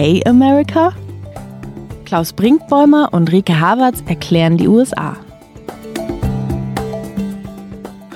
Okay America? Klaus Brinkbäumer und Rike Havertz erklären die USA.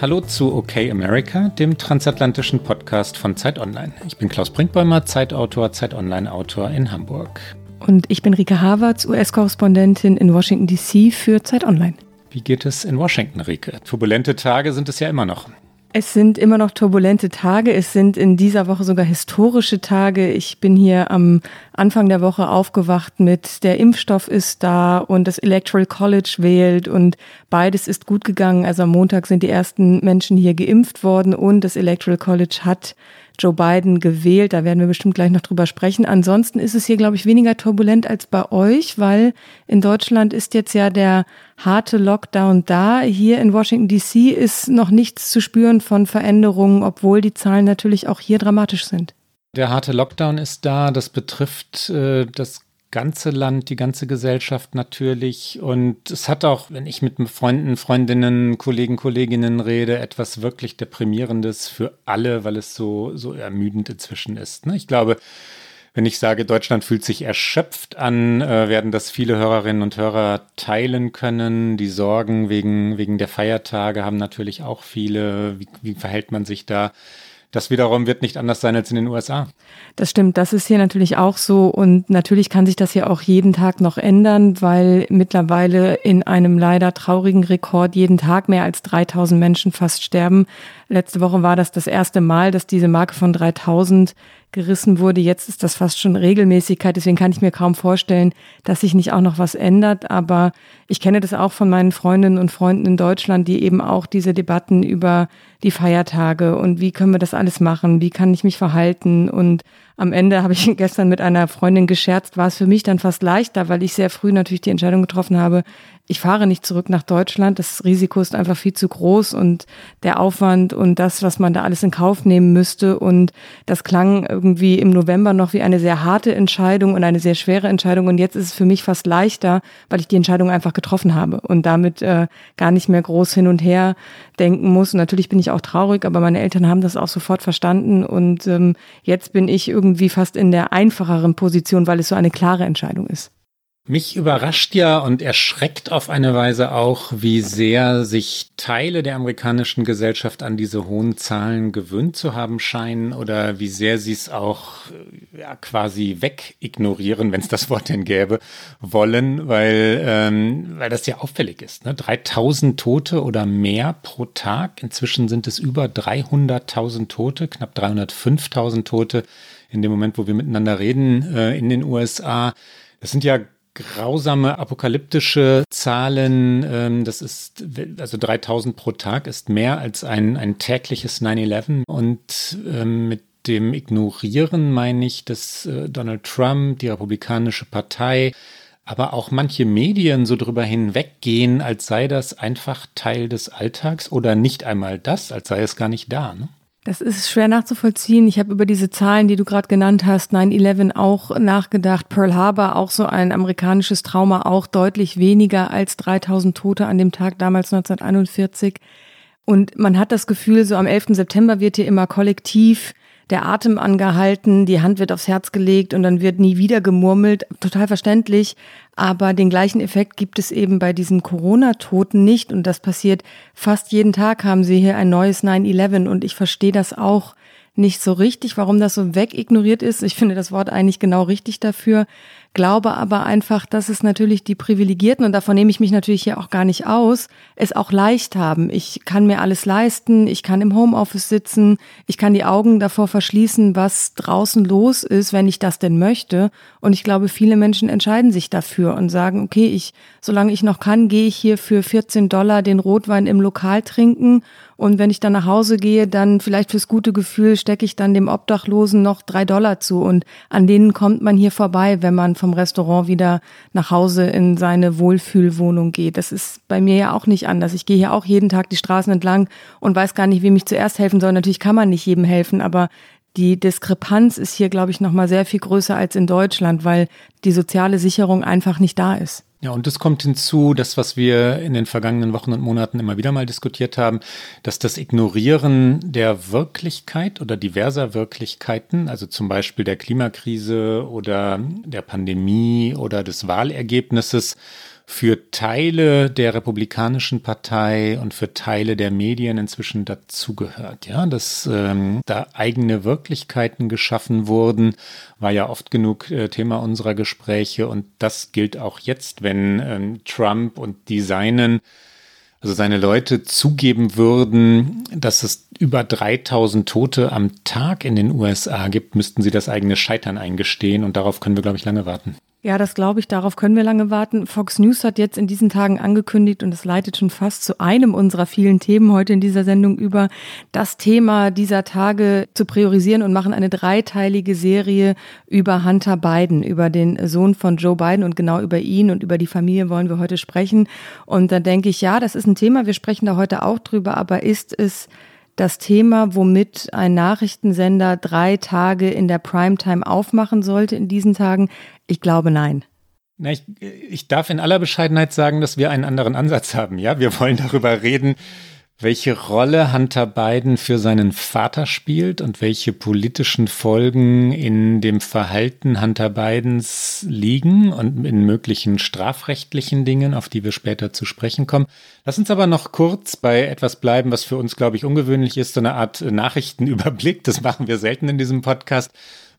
Hallo zu OK America, dem transatlantischen Podcast von Zeit Online. Ich bin Klaus Brinkbäumer, Zeitautor, Zeit Online-Autor in Hamburg. Und ich bin Rike Havertz, US-Korrespondentin in Washington DC für Zeit Online. Wie geht es in Washington, Rike? Turbulente Tage sind es ja immer noch. Es sind immer noch turbulente Tage. Es sind in dieser Woche sogar historische Tage. Ich bin hier am Anfang der Woche aufgewacht mit der Impfstoff ist da und das Electoral College wählt und beides ist gut gegangen. Also am Montag sind die ersten Menschen hier geimpft worden und das Electoral College hat Joe Biden gewählt. Da werden wir bestimmt gleich noch drüber sprechen. Ansonsten ist es hier, glaube ich, weniger turbulent als bei euch, weil in Deutschland ist jetzt ja der harte Lockdown da. Hier in Washington DC ist noch nichts zu spüren von Veränderungen, obwohl die Zahlen natürlich auch hier dramatisch sind. Der harte Lockdown ist da. Das betrifft äh, das ganze Land, die ganze Gesellschaft natürlich. Und es hat auch, wenn ich mit Freunden, Freundinnen, Kollegen, Kolleginnen rede, etwas wirklich Deprimierendes für alle, weil es so, so ermüdend inzwischen ist. Ne? Ich glaube, wenn ich sage, Deutschland fühlt sich erschöpft an, äh, werden das viele Hörerinnen und Hörer teilen können. Die Sorgen wegen, wegen der Feiertage haben natürlich auch viele. Wie, wie verhält man sich da? Das wiederum wird nicht anders sein als in den USA. Das stimmt, das ist hier natürlich auch so und natürlich kann sich das ja auch jeden Tag noch ändern, weil mittlerweile in einem leider traurigen Rekord jeden Tag mehr als 3000 Menschen fast sterben. Letzte Woche war das das erste Mal, dass diese Marke von 3000 gerissen wurde. Jetzt ist das fast schon Regelmäßigkeit. Deswegen kann ich mir kaum vorstellen, dass sich nicht auch noch was ändert. Aber ich kenne das auch von meinen Freundinnen und Freunden in Deutschland, die eben auch diese Debatten über die Feiertage und wie können wir das alles machen? Wie kann ich mich verhalten? Und am Ende habe ich gestern mit einer Freundin gescherzt, war es für mich dann fast leichter, weil ich sehr früh natürlich die Entscheidung getroffen habe, ich fahre nicht zurück nach Deutschland. Das Risiko ist einfach viel zu groß und der Aufwand und das, was man da alles in Kauf nehmen müsste. Und das klang irgendwie im November noch wie eine sehr harte Entscheidung und eine sehr schwere Entscheidung. Und jetzt ist es für mich fast leichter, weil ich die Entscheidung einfach getroffen habe und damit äh, gar nicht mehr groß hin und her denken muss. Und natürlich bin ich auch traurig, aber meine Eltern haben das auch sofort verstanden. Und ähm, jetzt bin ich irgendwie fast in der einfacheren Position, weil es so eine klare Entscheidung ist. Mich überrascht ja und erschreckt auf eine Weise auch, wie sehr sich Teile der amerikanischen Gesellschaft an diese hohen Zahlen gewöhnt zu haben scheinen oder wie sehr sie es auch ja, quasi wegignorieren, wenn es das Wort denn gäbe, wollen, weil, ähm, weil das ja auffällig ist. Ne? 3000 Tote oder mehr pro Tag. Inzwischen sind es über 300.000 Tote, knapp 305.000 Tote in dem Moment, wo wir miteinander reden äh, in den USA. Das sind ja grausame apokalyptische Zahlen. Ähm, das ist, also 3000 pro Tag ist mehr als ein, ein tägliches 9-11. Und ähm, mit dem Ignorieren meine ich, dass äh, Donald Trump, die Republikanische Partei, aber auch manche Medien so drüber hinweggehen, als sei das einfach Teil des Alltags oder nicht einmal das, als sei es gar nicht da. Ne? Das ist schwer nachzuvollziehen. Ich habe über diese Zahlen, die du gerade genannt hast, 9-11 auch nachgedacht. Pearl Harbor, auch so ein amerikanisches Trauma, auch deutlich weniger als 3000 Tote an dem Tag damals 1941. Und man hat das Gefühl, so am 11. September wird hier immer kollektiv der Atem angehalten, die Hand wird aufs Herz gelegt und dann wird nie wieder gemurmelt. Total verständlich. Aber den gleichen Effekt gibt es eben bei diesen Corona-Toten nicht. Und das passiert fast jeden Tag haben sie hier ein neues 9-11. Und ich verstehe das auch nicht so richtig, warum das so wegignoriert ist. Ich finde das Wort eigentlich genau richtig dafür glaube aber einfach, dass es natürlich die Privilegierten, und davon nehme ich mich natürlich hier auch gar nicht aus, es auch leicht haben. Ich kann mir alles leisten, ich kann im Homeoffice sitzen, ich kann die Augen davor verschließen, was draußen los ist, wenn ich das denn möchte. Und ich glaube, viele Menschen entscheiden sich dafür und sagen, okay, ich, solange ich noch kann, gehe ich hier für 14 Dollar den Rotwein im Lokal trinken und wenn ich dann nach Hause gehe, dann vielleicht fürs gute Gefühl stecke ich dann dem Obdachlosen noch drei Dollar zu. Und an denen kommt man hier vorbei, wenn man vom Restaurant wieder nach Hause in seine Wohlfühlwohnung geht. Das ist bei mir ja auch nicht anders. Ich gehe hier auch jeden Tag die Straßen entlang und weiß gar nicht, wem ich zuerst helfen soll. Natürlich kann man nicht jedem helfen, aber die Diskrepanz ist hier, glaube ich, noch mal sehr viel größer als in Deutschland, weil die soziale Sicherung einfach nicht da ist. Ja, und es kommt hinzu, das, was wir in den vergangenen Wochen und Monaten immer wieder mal diskutiert haben, dass das Ignorieren der Wirklichkeit oder diverser Wirklichkeiten, also zum Beispiel der Klimakrise oder der Pandemie oder des Wahlergebnisses, für Teile der Republikanischen Partei und für Teile der Medien inzwischen dazugehört. Ja, dass ähm, da eigene Wirklichkeiten geschaffen wurden, war ja oft genug äh, Thema unserer Gespräche und das gilt auch jetzt, wenn ähm, Trump und die Seinen also seine Leute zugeben würden, dass es über 3000 Tote am Tag in den USA gibt, müssten sie das eigene Scheitern eingestehen und darauf können wir, glaube ich, lange warten. Ja, das glaube ich, darauf können wir lange warten. Fox News hat jetzt in diesen Tagen angekündigt und es leitet schon fast zu einem unserer vielen Themen heute in dieser Sendung über, das Thema dieser Tage zu priorisieren und machen eine dreiteilige Serie über Hunter Biden, über den Sohn von Joe Biden und genau über ihn und über die Familie wollen wir heute sprechen. Und da denke ich, ja, das ist ein Thema, wir sprechen da heute auch drüber, aber ist es das Thema, womit ein Nachrichtensender drei Tage in der Primetime aufmachen sollte in diesen Tagen? Ich glaube nein. Na, ich, ich darf in aller Bescheidenheit sagen, dass wir einen anderen Ansatz haben. Ja, wir wollen darüber reden, welche Rolle Hunter Biden für seinen Vater spielt und welche politischen Folgen in dem Verhalten Hunter Bidens liegen und in möglichen strafrechtlichen Dingen, auf die wir später zu sprechen kommen. Lass uns aber noch kurz bei etwas bleiben, was für uns, glaube ich, ungewöhnlich ist, so eine Art Nachrichtenüberblick. Das machen wir selten in diesem Podcast.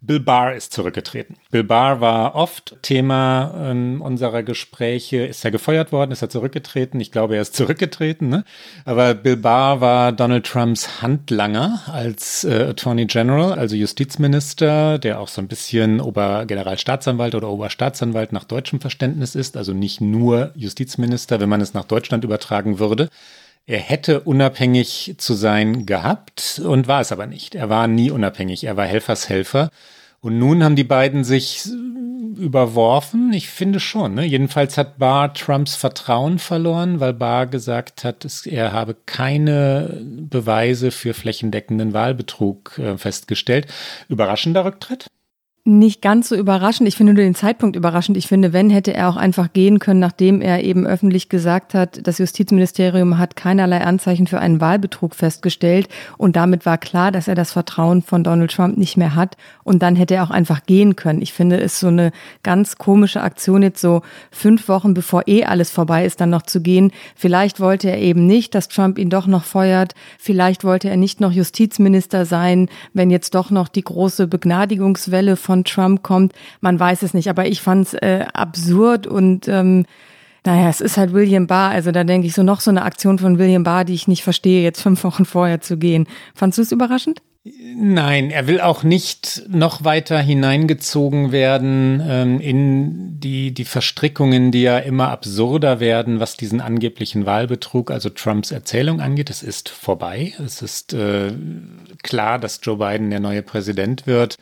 Bill Barr ist zurückgetreten. Bill Barr war oft Thema ähm, unserer Gespräche. Ist er gefeuert worden? Ist er zurückgetreten? Ich glaube, er ist zurückgetreten. Ne? Aber Bill Barr war Donald Trumps Handlanger als äh, Attorney General, also Justizminister, der auch so ein bisschen Obergeneralstaatsanwalt oder Oberstaatsanwalt nach deutschem Verständnis ist. Also nicht nur Justizminister, wenn man es nach Deutschland übertragen würde. Er hätte unabhängig zu sein gehabt und war es aber nicht. Er war nie unabhängig. Er war Helfershelfer. Und nun haben die beiden sich überworfen. Ich finde schon. Ne? Jedenfalls hat Barr Trumps Vertrauen verloren, weil Barr gesagt hat, er habe keine Beweise für flächendeckenden Wahlbetrug äh, festgestellt. Überraschender Rücktritt? Nicht ganz so überraschend. Ich finde nur den Zeitpunkt überraschend. Ich finde, wenn hätte er auch einfach gehen können, nachdem er eben öffentlich gesagt hat, das Justizministerium hat keinerlei Anzeichen für einen Wahlbetrug festgestellt und damit war klar, dass er das Vertrauen von Donald Trump nicht mehr hat und dann hätte er auch einfach gehen können. Ich finde es so eine ganz komische Aktion jetzt so fünf Wochen bevor eh alles vorbei ist, dann noch zu gehen. Vielleicht wollte er eben nicht, dass Trump ihn doch noch feuert. Vielleicht wollte er nicht noch Justizminister sein, wenn jetzt doch noch die große Begnadigungswelle von von Trump kommt. Man weiß es nicht, aber ich fand es äh, absurd und ähm, naja, es ist halt William Barr, also da denke ich so noch so eine Aktion von William Barr, die ich nicht verstehe, jetzt fünf Wochen vorher zu gehen. Fandst du es überraschend? Nein, er will auch nicht noch weiter hineingezogen werden ähm, in die, die Verstrickungen, die ja immer absurder werden, was diesen angeblichen Wahlbetrug, also Trumps Erzählung angeht. Es ist vorbei. Es ist äh, klar, dass Joe Biden der neue Präsident wird.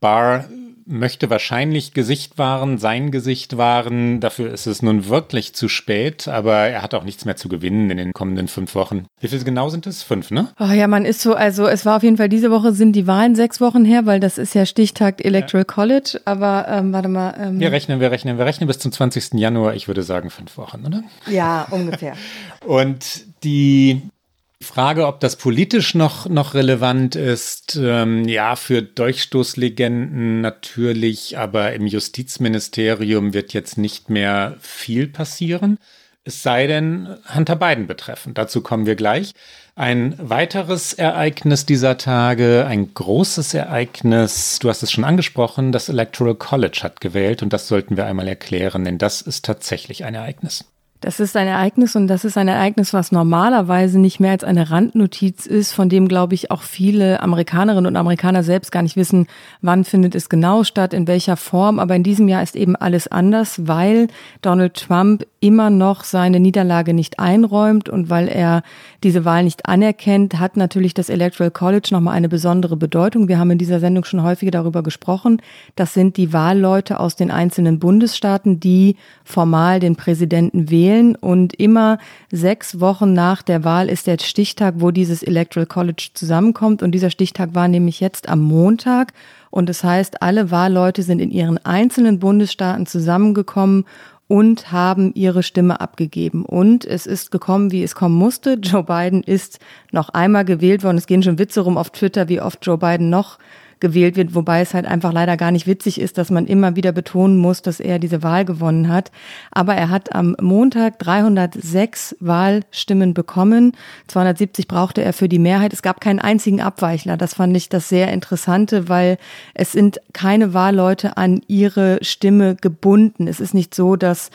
Barr möchte wahrscheinlich Gesicht wahren, sein Gesicht wahren. Dafür ist es nun wirklich zu spät, aber er hat auch nichts mehr zu gewinnen in den kommenden fünf Wochen. Wie viel genau sind es? Fünf, ne? Oh ja, man ist so, also es war auf jeden Fall diese Woche sind die Wahlen sechs Wochen her, weil das ist ja Stichtag Electoral ja. College, aber ähm, warte mal. Ähm, wir rechnen, wir rechnen, wir rechnen bis zum 20. Januar, ich würde sagen fünf Wochen, oder? Ja, ungefähr. Und die Frage, ob das politisch noch, noch relevant ist, ähm, ja, für Durchstoßlegenden natürlich, aber im Justizministerium wird jetzt nicht mehr viel passieren. Es sei denn, Hunter Biden betreffend. Dazu kommen wir gleich. Ein weiteres Ereignis dieser Tage, ein großes Ereignis, du hast es schon angesprochen, das Electoral College hat gewählt und das sollten wir einmal erklären, denn das ist tatsächlich ein Ereignis. Das ist ein Ereignis und das ist ein Ereignis, was normalerweise nicht mehr als eine Randnotiz ist, von dem, glaube ich, auch viele Amerikanerinnen und Amerikaner selbst gar nicht wissen, wann findet es genau statt, in welcher Form. Aber in diesem Jahr ist eben alles anders, weil Donald Trump immer noch seine Niederlage nicht einräumt und weil er diese Wahl nicht anerkennt, hat natürlich das Electoral College nochmal eine besondere Bedeutung. Wir haben in dieser Sendung schon häufiger darüber gesprochen. Das sind die Wahlleute aus den einzelnen Bundesstaaten, die formal den Präsidenten wählen und immer sechs Wochen nach der Wahl ist der Stichtag, wo dieses Electoral College zusammenkommt und dieser Stichtag war nämlich jetzt am Montag und das heißt, alle Wahlleute sind in ihren einzelnen Bundesstaaten zusammengekommen und haben ihre Stimme abgegeben. Und es ist gekommen, wie es kommen musste. Joe Biden ist noch einmal gewählt worden. Es gehen schon Witze rum auf Twitter, wie oft Joe Biden noch gewählt wird, wobei es halt einfach leider gar nicht witzig ist, dass man immer wieder betonen muss, dass er diese Wahl gewonnen hat. Aber er hat am Montag 306 Wahlstimmen bekommen. 270 brauchte er für die Mehrheit. Es gab keinen einzigen Abweichler. Das fand ich das sehr Interessante, weil es sind keine Wahlleute an ihre Stimme gebunden. Es ist nicht so, dass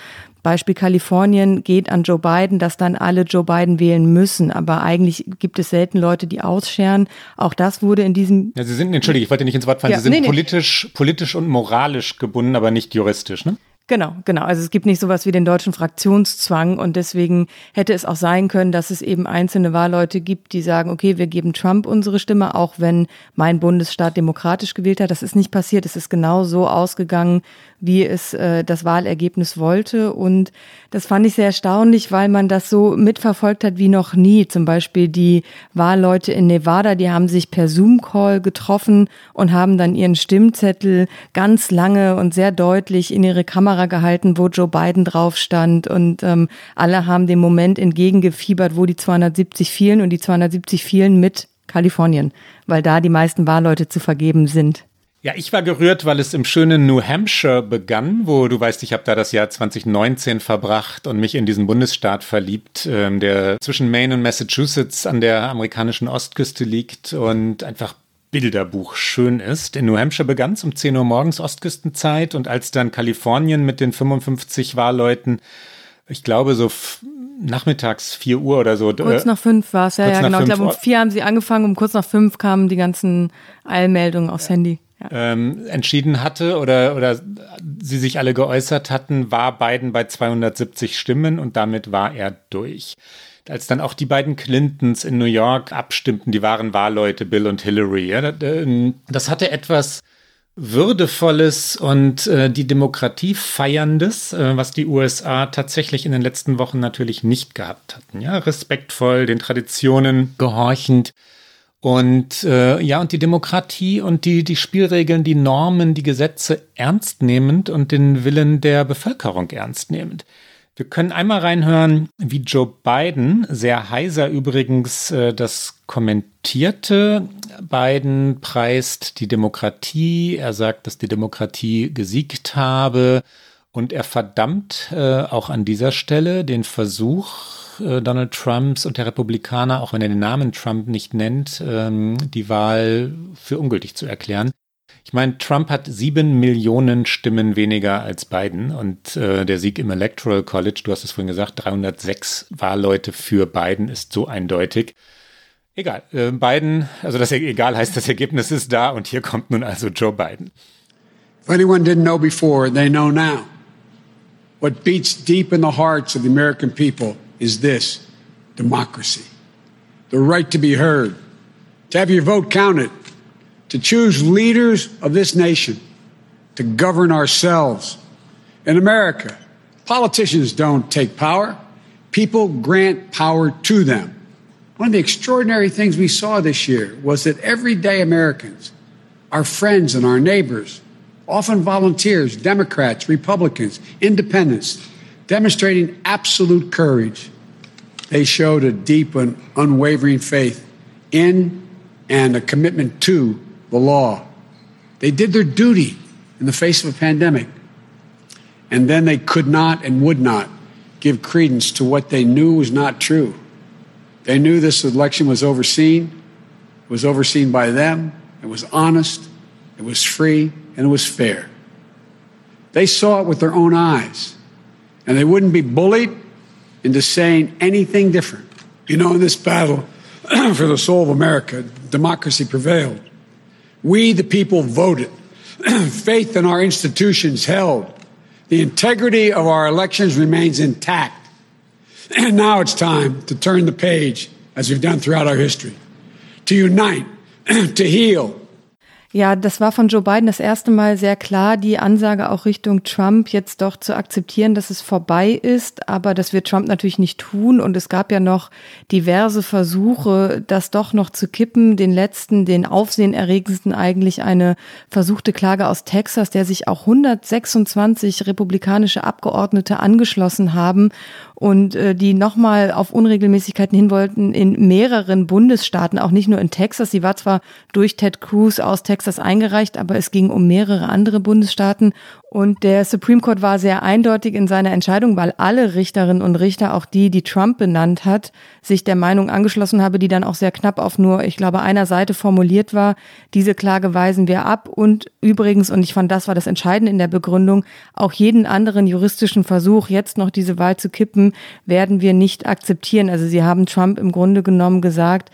Beispiel Kalifornien geht an Joe Biden, dass dann alle Joe Biden wählen müssen. Aber eigentlich gibt es selten Leute, die ausscheren. Auch das wurde in diesem. Ja, Sie sind, entschuldige, ich wollte nicht ins Wort fallen, ja, Sie sind nee, nee. politisch, politisch und moralisch gebunden, aber nicht juristisch, ne? Genau, genau. Also es gibt nicht sowas wie den deutschen Fraktionszwang und deswegen hätte es auch sein können, dass es eben einzelne Wahlleute gibt, die sagen, okay, wir geben Trump unsere Stimme, auch wenn mein Bundesstaat demokratisch gewählt hat. Das ist nicht passiert. Es ist genau so ausgegangen, wie es äh, das Wahlergebnis wollte. Und das fand ich sehr erstaunlich, weil man das so mitverfolgt hat wie noch nie. Zum Beispiel die Wahlleute in Nevada, die haben sich per Zoom-Call getroffen und haben dann ihren Stimmzettel ganz lange und sehr deutlich in ihre Kamera gehalten, wo Joe Biden drauf stand. Und ähm, alle haben dem Moment entgegengefiebert, wo die 270 fielen und die 270 fielen mit Kalifornien, weil da die meisten Wahlleute zu vergeben sind. Ja, ich war gerührt, weil es im schönen New Hampshire begann, wo du weißt, ich habe da das Jahr 2019 verbracht und mich in diesen Bundesstaat verliebt, ähm, der zwischen Maine und Massachusetts an der amerikanischen Ostküste liegt und einfach Bilderbuch schön ist. In New Hampshire begann es um 10 Uhr morgens Ostküstenzeit und als dann Kalifornien mit den 55 Wahlleuten, ich glaube so nachmittags 4 Uhr oder so. Kurz äh, nach fünf war es, ja, ja, genau. Ich glaube, um vier haben sie angefangen, um kurz nach fünf kamen die ganzen Eilmeldungen aufs ja. Handy ähm, entschieden hatte oder, oder sie sich alle geäußert hatten, war Biden bei 270 Stimmen und damit war er durch. Als dann auch die beiden Clintons in New York abstimmten, die waren Wahlleute, Bill und Hillary. Ja, ähm, das hatte etwas Würdevolles und äh, die Demokratie feierndes, äh, was die USA tatsächlich in den letzten Wochen natürlich nicht gehabt hatten. Ja, respektvoll, den Traditionen gehorchend und äh, ja, und die Demokratie und die, die Spielregeln, die Normen, die Gesetze ernst nehmend und den Willen der Bevölkerung ernst nehmend. Wir können einmal reinhören, wie Joe Biden, sehr heiser übrigens, äh, das kommentierte. Biden preist die Demokratie, er sagt, dass die Demokratie gesiegt habe und er verdammt äh, auch an dieser Stelle den Versuch äh, Donald Trumps und der Republikaner, auch wenn er den Namen Trump nicht nennt, ähm, die Wahl für ungültig zu erklären. Ich meine, Trump hat sieben Millionen Stimmen weniger als Biden und äh, der Sieg im Electoral College, du hast es vorhin gesagt, 306 Wahlleute für Biden ist so eindeutig. Egal, äh, Biden, also das egal heißt, das Ergebnis ist da und hier kommt nun also Joe Biden. If anyone didn't know before, they know now. What beats deep in the hearts of the American people is this democracy. The right to be heard, to have your vote counted, to choose leaders of this nation, to govern ourselves. In America, politicians don't take power, people grant power to them. One of the extraordinary things we saw this year was that everyday Americans, our friends and our neighbors, often volunteers, Democrats, Republicans, independents, demonstrating absolute courage. They showed a deep and unwavering faith in and a commitment to the law. They did their duty in the face of a pandemic. And then they could not and would not give credence to what they knew was not true. They knew this election was overseen, it was overseen by them, it was honest, it was free, and it was fair. They saw it with their own eyes. and they wouldn't be bullied into saying anything different. You know, in this battle for the soul of America, democracy prevailed. We, the people, voted. Faith in our institutions held. The integrity of our elections remains intact. And now it's time to turn the page, as we've done throughout our history, to unite, to heal, Ja, das war von Joe Biden das erste Mal sehr klar, die Ansage auch Richtung Trump jetzt doch zu akzeptieren, dass es vorbei ist. Aber das wird Trump natürlich nicht tun. Und es gab ja noch diverse Versuche, das doch noch zu kippen. Den letzten, den aufsehenerregendsten eigentlich eine versuchte Klage aus Texas, der sich auch 126 republikanische Abgeordnete angeschlossen haben und äh, die nochmal auf Unregelmäßigkeiten hin wollten in mehreren Bundesstaaten, auch nicht nur in Texas. Sie war zwar durch Ted Cruz aus Texas eingereicht, aber es ging um mehrere andere Bundesstaaten. Und der Supreme Court war sehr eindeutig in seiner Entscheidung, weil alle Richterinnen und Richter, auch die, die Trump benannt hat, sich der Meinung angeschlossen habe, die dann auch sehr knapp auf nur, ich glaube, einer Seite formuliert war. Diese Klage weisen wir ab. Und übrigens, und ich fand, das war das Entscheidende in der Begründung, auch jeden anderen juristischen Versuch, jetzt noch diese Wahl zu kippen, werden wir nicht akzeptieren. Also sie haben Trump im Grunde genommen gesagt,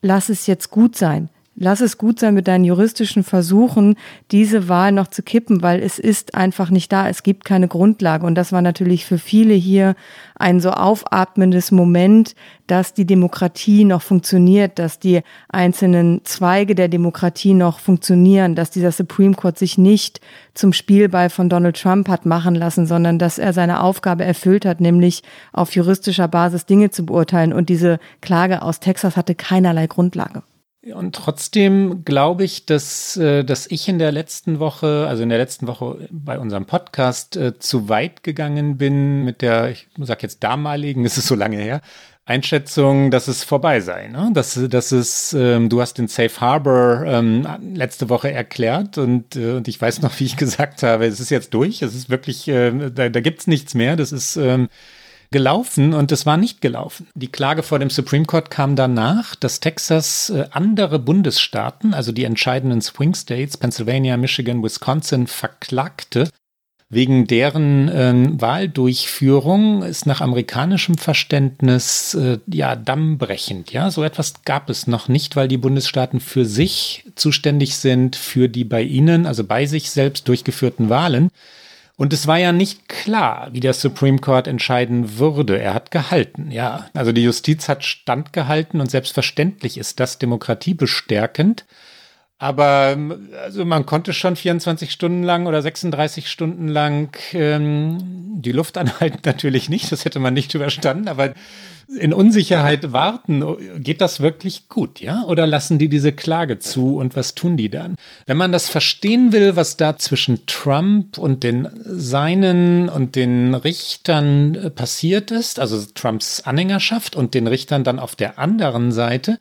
lass es jetzt gut sein lass es gut sein mit deinen juristischen Versuchen, diese Wahl noch zu kippen, weil es ist einfach nicht da. Es gibt keine Grundlage. Und das war natürlich für viele hier ein so aufatmendes Moment, dass die Demokratie noch funktioniert, dass die einzelnen Zweige der Demokratie noch funktionieren, dass dieser Supreme Court sich nicht zum Spielball von Donald Trump hat machen lassen, sondern dass er seine Aufgabe erfüllt hat, nämlich auf juristischer Basis Dinge zu beurteilen. Und diese Klage aus Texas hatte keinerlei Grundlage. Und trotzdem glaube ich, dass, äh, dass ich in der letzten Woche, also in der letzten Woche bei unserem Podcast äh, zu weit gegangen bin mit der, ich sag jetzt damaligen, es ist so lange her, Einschätzung, dass es vorbei sei. Ne? Dass, dass es, ähm, du hast den Safe Harbor ähm, letzte Woche erklärt und, äh, und ich weiß noch, wie ich gesagt habe, es ist jetzt durch, es ist wirklich, äh, da, da gibt es nichts mehr, das ist ähm, gelaufen und es war nicht gelaufen. Die Klage vor dem Supreme Court kam danach, dass Texas äh, andere Bundesstaaten, also die entscheidenden Swing States, Pennsylvania, Michigan, Wisconsin, verklagte. Wegen deren äh, Wahldurchführung ist nach amerikanischem Verständnis äh, ja dammbrechend. Ja, so etwas gab es noch nicht, weil die Bundesstaaten für sich zuständig sind für die bei ihnen, also bei sich selbst durchgeführten Wahlen. Und es war ja nicht klar, wie der Supreme Court entscheiden würde. Er hat gehalten, ja. Also die Justiz hat standgehalten und selbstverständlich ist das demokratiebestärkend. Aber also man konnte schon 24 Stunden lang oder 36 Stunden lang ähm, die Luft anhalten, natürlich nicht, das hätte man nicht überstanden, aber in Unsicherheit warten, geht das wirklich gut, ja? Oder lassen die diese Klage zu und was tun die dann? Wenn man das verstehen will, was da zwischen Trump und den seinen und den Richtern äh, passiert ist, also Trumps Anhängerschaft und den Richtern dann auf der anderen Seite,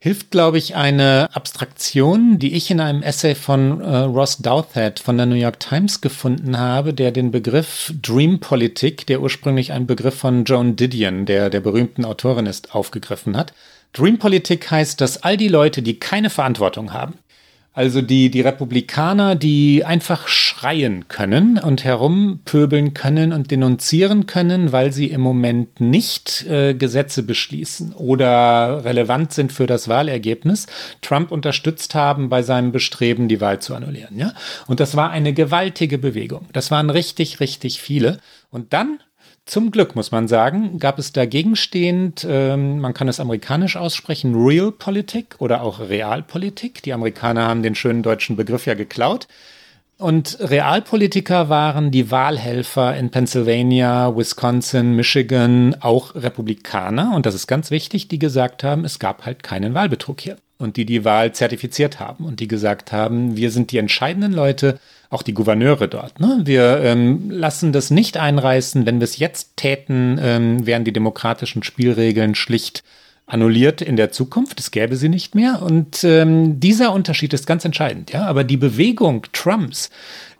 hilft, glaube ich, eine Abstraktion, die ich in einem Essay von äh, Ross Douthat von der New York Times gefunden habe, der den Begriff Dream Politik, der ursprünglich ein Begriff von Joan Didion, der der berühmten Autorin ist, aufgegriffen hat. Dream Politik heißt, dass all die Leute, die keine Verantwortung haben, also die, die Republikaner, die einfach schreien können und herumpöbeln können und denunzieren können, weil sie im Moment nicht äh, Gesetze beschließen oder relevant sind für das Wahlergebnis, Trump unterstützt haben bei seinem Bestreben, die Wahl zu annullieren. Ja? Und das war eine gewaltige Bewegung. Das waren richtig, richtig viele. Und dann zum Glück muss man sagen, gab es dagegenstehend, ähm, man kann es amerikanisch aussprechen, Realpolitik oder auch Realpolitik. Die Amerikaner haben den schönen deutschen Begriff ja geklaut. Und Realpolitiker waren die Wahlhelfer in Pennsylvania, Wisconsin, Michigan, auch Republikaner. Und das ist ganz wichtig, die gesagt haben, es gab halt keinen Wahlbetrug hier. Und die die Wahl zertifiziert haben und die gesagt haben, wir sind die entscheidenden Leute, auch die Gouverneure dort. Ne? Wir ähm, lassen das nicht einreißen. Wenn wir es jetzt täten, ähm, wären die demokratischen Spielregeln schlicht annulliert in der Zukunft. Es gäbe sie nicht mehr. Und ähm, dieser Unterschied ist ganz entscheidend. Ja, aber die Bewegung Trumps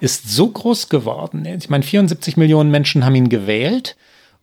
ist so groß geworden. Ich meine, 74 Millionen Menschen haben ihn gewählt.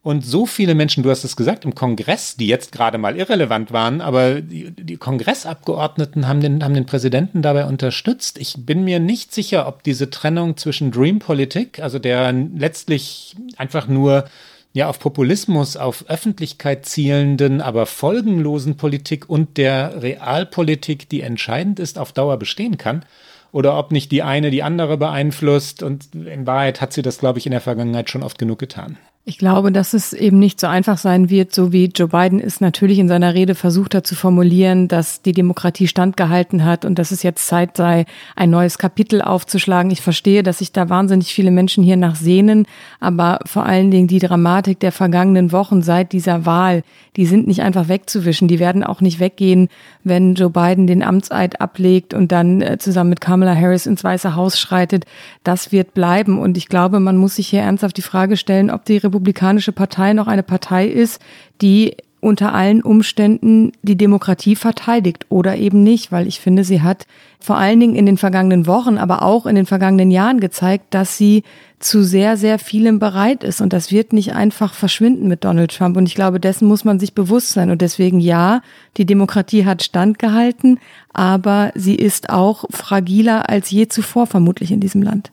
Und so viele Menschen, du hast es gesagt, im Kongress, die jetzt gerade mal irrelevant waren, aber die, die Kongressabgeordneten haben den, haben den Präsidenten dabei unterstützt. Ich bin mir nicht sicher, ob diese Trennung zwischen Dream Politik, also der letztlich einfach nur ja auf Populismus, auf Öffentlichkeit zielenden, aber folgenlosen Politik und der Realpolitik, die entscheidend ist, auf Dauer bestehen kann. Oder ob nicht die eine die andere beeinflusst. Und in Wahrheit hat sie das, glaube ich, in der Vergangenheit schon oft genug getan. Ich glaube, dass es eben nicht so einfach sein wird, so wie Joe Biden es natürlich in seiner Rede versucht hat zu formulieren, dass die Demokratie standgehalten hat und dass es jetzt Zeit sei, ein neues Kapitel aufzuschlagen. Ich verstehe, dass sich da wahnsinnig viele Menschen hier nach sehnen, aber vor allen Dingen die Dramatik der vergangenen Wochen seit dieser Wahl, die sind nicht einfach wegzuwischen. Die werden auch nicht weggehen, wenn Joe Biden den Amtseid ablegt und dann äh, zusammen mit Kamala Harris ins Weiße Haus schreitet. Das wird bleiben. Und ich glaube, man muss sich hier ernsthaft die Frage stellen, ob die Republikanische Partei noch eine Partei ist, die unter allen Umständen die Demokratie verteidigt oder eben nicht, weil ich finde, sie hat vor allen Dingen in den vergangenen Wochen, aber auch in den vergangenen Jahren gezeigt, dass sie zu sehr, sehr vielem bereit ist. Und das wird nicht einfach verschwinden mit Donald Trump. Und ich glaube, dessen muss man sich bewusst sein. Und deswegen ja, die Demokratie hat standgehalten, aber sie ist auch fragiler als je zuvor vermutlich in diesem Land.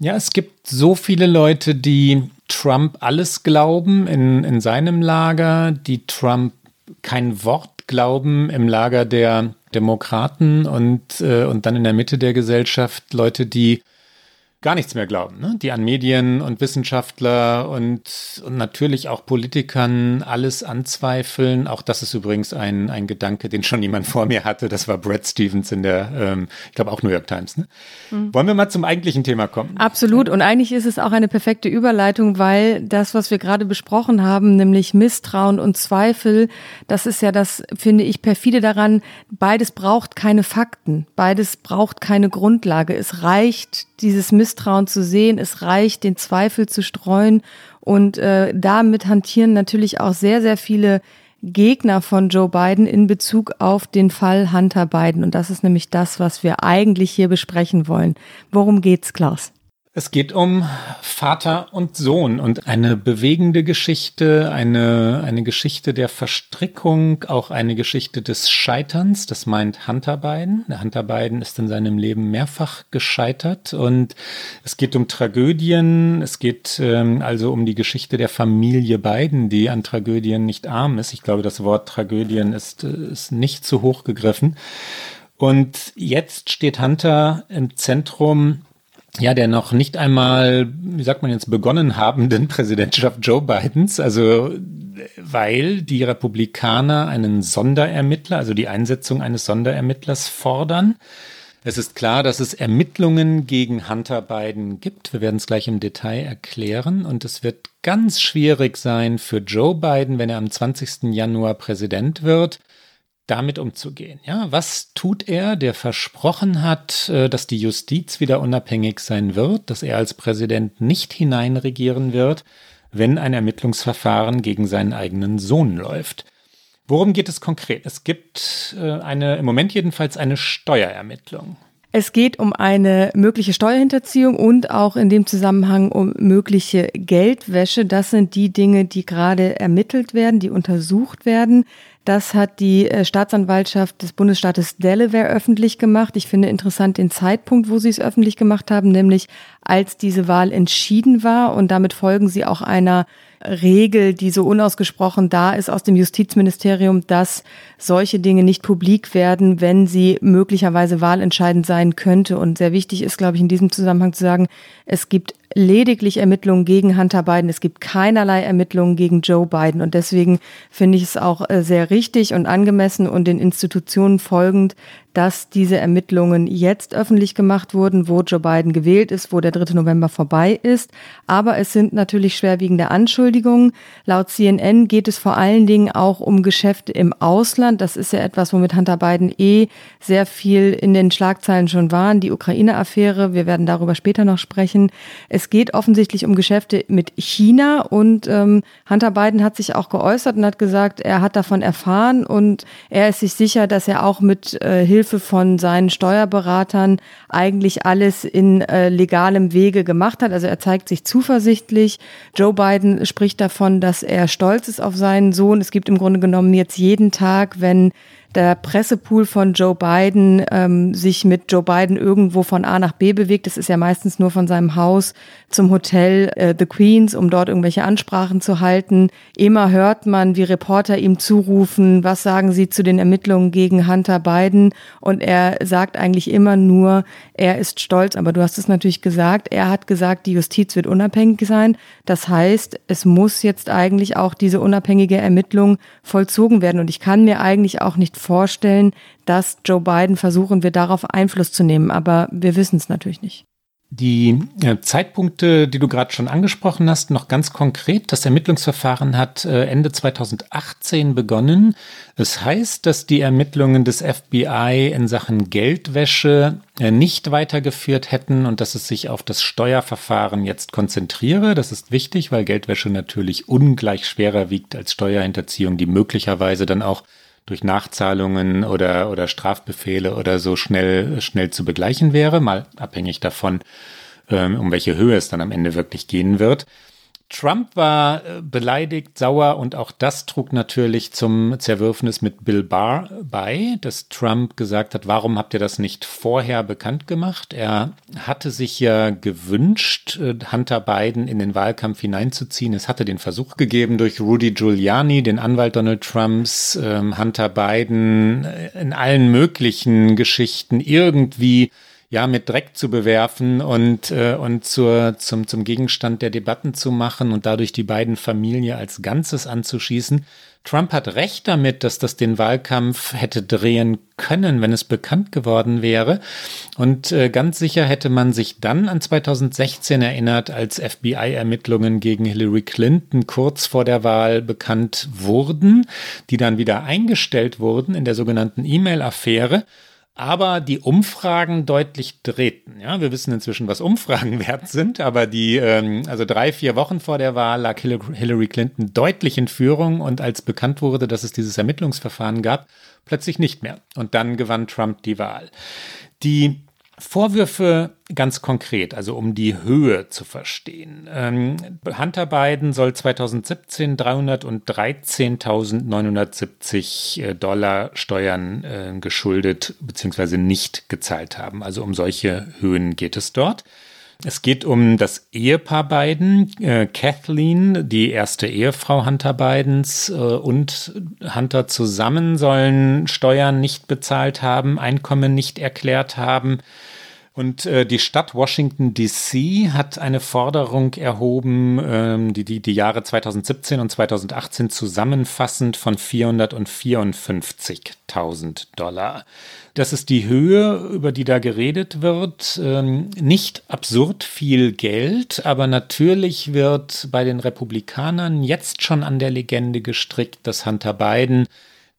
Ja, es gibt so viele Leute, die Trump alles glauben in, in seinem Lager, die Trump kein Wort glauben im Lager der Demokraten und, äh, und dann in der Mitte der Gesellschaft Leute, die gar nichts mehr glauben, ne? die an Medien und Wissenschaftler und, und natürlich auch Politikern alles anzweifeln. Auch das ist übrigens ein, ein Gedanke, den schon jemand vor mir hatte. Das war Brad Stevens in der, ähm, ich glaube auch New York Times. Ne? Mhm. Wollen wir mal zum eigentlichen Thema kommen? Absolut. Und eigentlich ist es auch eine perfekte Überleitung, weil das, was wir gerade besprochen haben, nämlich Misstrauen und Zweifel, das ist ja das, finde ich, perfide daran. Beides braucht keine Fakten. Beides braucht keine Grundlage. Es reicht dieses Misstrauen zu sehen. Es reicht, den Zweifel zu streuen. Und äh, damit hantieren natürlich auch sehr, sehr viele Gegner von Joe Biden in Bezug auf den Fall Hunter Biden. Und das ist nämlich das, was wir eigentlich hier besprechen wollen. Worum geht's, Klaus? Es geht um Vater und Sohn und eine bewegende Geschichte, eine, eine Geschichte der Verstrickung, auch eine Geschichte des Scheiterns. Das meint Hunter Biden. Hunter Biden ist in seinem Leben mehrfach gescheitert und es geht um Tragödien. Es geht ähm, also um die Geschichte der Familie Biden, die an Tragödien nicht arm ist. Ich glaube, das Wort Tragödien ist, ist nicht zu hoch gegriffen. Und jetzt steht Hunter im Zentrum ja, der noch nicht einmal, wie sagt man jetzt, begonnen habenden Präsidentschaft Joe Bidens, also weil die Republikaner einen Sonderermittler, also die Einsetzung eines Sonderermittlers fordern. Es ist klar, dass es Ermittlungen gegen Hunter Biden gibt. Wir werden es gleich im Detail erklären. Und es wird ganz schwierig sein für Joe Biden, wenn er am 20. Januar Präsident wird, damit umzugehen. Ja, was tut er, der versprochen hat, äh, dass die Justiz wieder unabhängig sein wird, dass er als Präsident nicht hineinregieren wird, wenn ein Ermittlungsverfahren gegen seinen eigenen Sohn läuft? Worum geht es konkret? Es gibt äh, eine, im Moment jedenfalls eine Steuerermittlung. Es geht um eine mögliche Steuerhinterziehung und auch in dem Zusammenhang um mögliche Geldwäsche. Das sind die Dinge, die gerade ermittelt werden, die untersucht werden. Das hat die äh, Staatsanwaltschaft des Bundesstaates Delaware öffentlich gemacht. Ich finde interessant den Zeitpunkt, wo sie es öffentlich gemacht haben, nämlich als diese Wahl entschieden war. Und damit folgen sie auch einer Regel, die so unausgesprochen da ist aus dem Justizministerium, dass solche Dinge nicht publik werden, wenn sie möglicherweise wahlentscheidend sein könnte. Und sehr wichtig ist, glaube ich, in diesem Zusammenhang zu sagen, es gibt lediglich Ermittlungen gegen Hunter Biden. Es gibt keinerlei Ermittlungen gegen Joe Biden. Und deswegen finde ich es auch äh, sehr richtig und angemessen und den Institutionen folgend, dass diese Ermittlungen jetzt öffentlich gemacht wurden, wo Joe Biden gewählt ist, wo der 3. November vorbei ist. Aber es sind natürlich schwerwiegende Anschuldigungen. Laut CNN geht es vor allen Dingen auch um Geschäfte im Ausland. Das ist ja etwas, womit Hunter Biden eh sehr viel in den Schlagzeilen schon waren. Die Ukraine-Affäre, wir werden darüber später noch sprechen. Es geht offensichtlich um Geschäfte mit China und ähm, Hunter Biden hat sich auch geäußert und hat gesagt, er hat davon erfahren und er ist sich sicher, dass er auch mit äh, Hilfe Hilfe von seinen Steuerberatern eigentlich alles in äh, legalem Wege gemacht hat. Also er zeigt sich zuversichtlich. Joe Biden spricht davon, dass er stolz ist auf seinen Sohn. Es gibt im Grunde genommen jetzt jeden Tag, wenn der Pressepool von Joe Biden ähm, sich mit Joe Biden irgendwo von A nach B bewegt. Das ist ja meistens nur von seinem Haus zum Hotel äh, The Queens, um dort irgendwelche Ansprachen zu halten. Immer hört man, wie Reporter ihm zurufen, was sagen sie zu den Ermittlungen gegen Hunter Biden? Und er sagt eigentlich immer nur, er ist stolz. Aber du hast es natürlich gesagt, er hat gesagt, die Justiz wird unabhängig sein. Das heißt, es muss jetzt eigentlich auch diese unabhängige Ermittlung vollzogen werden. Und ich kann mir eigentlich auch nicht vorstellen, dass Joe Biden versuchen wird, darauf Einfluss zu nehmen. Aber wir wissen es natürlich nicht. Die äh, Zeitpunkte, die du gerade schon angesprochen hast, noch ganz konkret. Das Ermittlungsverfahren hat äh, Ende 2018 begonnen. Es heißt, dass die Ermittlungen des FBI in Sachen Geldwäsche äh, nicht weitergeführt hätten und dass es sich auf das Steuerverfahren jetzt konzentriere. Das ist wichtig, weil Geldwäsche natürlich ungleich schwerer wiegt als Steuerhinterziehung, die möglicherweise dann auch durch Nachzahlungen oder, oder Strafbefehle oder so schnell, schnell zu begleichen wäre, mal abhängig davon, ähm, um welche Höhe es dann am Ende wirklich gehen wird. Trump war äh, beleidigt, sauer und auch das trug natürlich zum Zerwürfnis mit Bill Barr bei, dass Trump gesagt hat, warum habt ihr das nicht vorher bekannt gemacht? Er hatte sich ja gewünscht, äh, Hunter Biden in den Wahlkampf hineinzuziehen. Es hatte den Versuch gegeben durch Rudy Giuliani, den Anwalt Donald Trumps, ähm, Hunter Biden äh, in allen möglichen Geschichten irgendwie ja, mit Dreck zu bewerfen und, äh, und zur, zum, zum Gegenstand der Debatten zu machen und dadurch die beiden Familien als Ganzes anzuschießen. Trump hat recht damit, dass das den Wahlkampf hätte drehen können, wenn es bekannt geworden wäre. Und äh, ganz sicher hätte man sich dann an 2016 erinnert, als FBI-Ermittlungen gegen Hillary Clinton kurz vor der Wahl bekannt wurden, die dann wieder eingestellt wurden in der sogenannten E-Mail-Affäre aber die Umfragen deutlich drehten. Ja, wir wissen inzwischen, was Umfragen wert sind, aber die, ähm, also drei, vier Wochen vor der Wahl lag Hillary Clinton deutlich in Führung und als bekannt wurde, dass es dieses Ermittlungsverfahren gab, plötzlich nicht mehr. Und dann gewann Trump die Wahl. Die Vorwürfe ganz konkret, also um die Höhe zu verstehen. Ähm, Hunter Biden soll 2017 313.970 äh, Dollar Steuern äh, geschuldet bzw. nicht gezahlt haben. Also um solche Höhen geht es dort. Es geht um das Ehepaar Biden, äh, Kathleen, die erste Ehefrau Hunter Bidens äh, und Hunter zusammen sollen Steuern nicht bezahlt haben, Einkommen nicht erklärt haben. Und äh, die Stadt Washington DC hat eine Forderung erhoben, ähm, die, die die Jahre 2017 und 2018 zusammenfassend von 454.000 Dollar. Das ist die Höhe, über die da geredet wird. Ähm, nicht absurd viel Geld, aber natürlich wird bei den Republikanern jetzt schon an der Legende gestrickt, dass Hunter Biden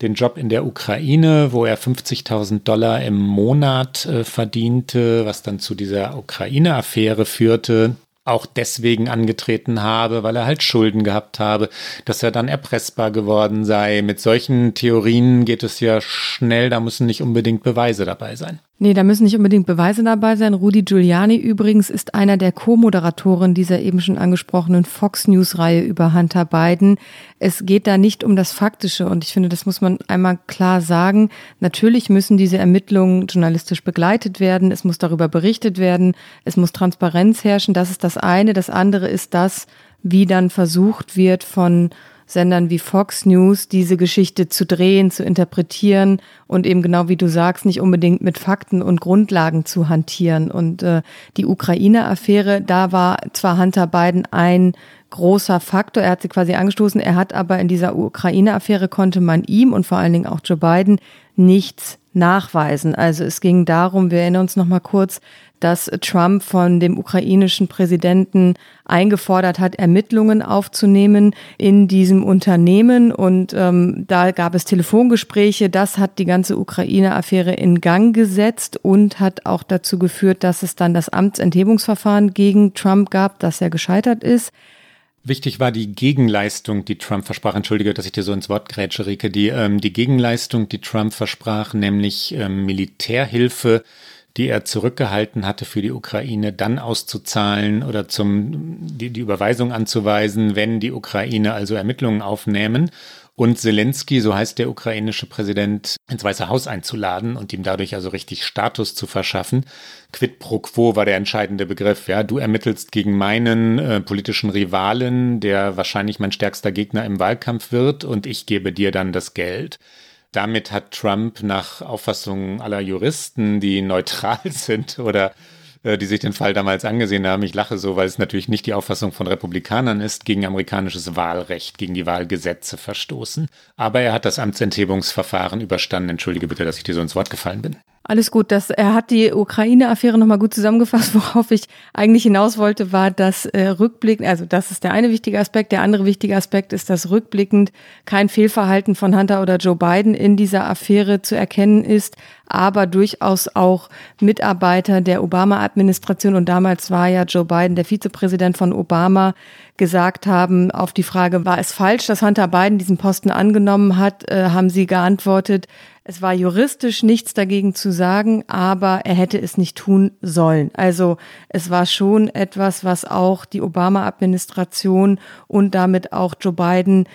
den Job in der Ukraine, wo er 50.000 Dollar im Monat äh, verdiente, was dann zu dieser Ukraine-Affäre führte, auch deswegen angetreten habe, weil er halt Schulden gehabt habe, dass er dann erpressbar geworden sei. Mit solchen Theorien geht es ja schnell, da müssen nicht unbedingt Beweise dabei sein. Nee, da müssen nicht unbedingt Beweise dabei sein. Rudi Giuliani übrigens ist einer der Co-Moderatoren dieser eben schon angesprochenen Fox News-Reihe über Hunter Biden. Es geht da nicht um das Faktische und ich finde, das muss man einmal klar sagen. Natürlich müssen diese Ermittlungen journalistisch begleitet werden. Es muss darüber berichtet werden. Es muss Transparenz herrschen. Das ist das eine. Das andere ist das, wie dann versucht wird von Sendern wie Fox News diese Geschichte zu drehen, zu interpretieren und eben genau wie du sagst, nicht unbedingt mit Fakten und Grundlagen zu hantieren. Und äh, die Ukraine-Affäre, da war zwar Hunter Biden ein großer Faktor. Er hat sie quasi angestoßen. Er hat aber in dieser Ukraine-Affäre konnte man ihm und vor allen Dingen auch Joe Biden nichts nachweisen. Also es ging darum, wir erinnern uns noch mal kurz, dass Trump von dem ukrainischen Präsidenten eingefordert hat, Ermittlungen aufzunehmen in diesem Unternehmen. Und ähm, da gab es Telefongespräche. Das hat die ganze Ukraine-Affäre in Gang gesetzt und hat auch dazu geführt, dass es dann das Amtsenthebungsverfahren gegen Trump gab, das ja gescheitert ist. Wichtig war die Gegenleistung, die Trump versprach. Entschuldige, dass ich dir so ins Wort grätsche, Rike. Die, ähm, die Gegenleistung, die Trump versprach, nämlich ähm, Militärhilfe die er zurückgehalten hatte für die Ukraine, dann auszuzahlen oder zum, die, die Überweisung anzuweisen, wenn die Ukraine also Ermittlungen aufnehmen. und Zelensky, so heißt der ukrainische Präsident, ins Weiße Haus einzuladen und ihm dadurch also richtig Status zu verschaffen. Quid pro quo war der entscheidende Begriff. Ja, du ermittelst gegen meinen äh, politischen Rivalen, der wahrscheinlich mein stärkster Gegner im Wahlkampf wird, und ich gebe dir dann das Geld. Damit hat Trump nach Auffassung aller Juristen, die neutral sind oder äh, die sich den Fall damals angesehen haben. Ich lache so, weil es natürlich nicht die Auffassung von Republikanern ist, gegen amerikanisches Wahlrecht, gegen die Wahlgesetze verstoßen. Aber er hat das Amtsenthebungsverfahren überstanden. Entschuldige bitte, dass ich dir so ins Wort gefallen bin. Alles gut, das, er hat die Ukraine-Affäre nochmal gut zusammengefasst. Worauf ich eigentlich hinaus wollte, war, dass äh, rückblickend, also das ist der eine wichtige Aspekt. Der andere wichtige Aspekt ist, dass rückblickend kein Fehlverhalten von Hunter oder Joe Biden in dieser Affäre zu erkennen ist, aber durchaus auch Mitarbeiter der Obama-Administration und damals war ja Joe Biden der Vizepräsident von Obama, gesagt haben auf die Frage, war es falsch, dass Hunter Biden diesen Posten angenommen hat, äh, haben sie geantwortet, es war juristisch nichts dagegen zu sagen, aber er hätte es nicht tun sollen. Also es war schon etwas, was auch die Obama-Administration und damit auch Joe Biden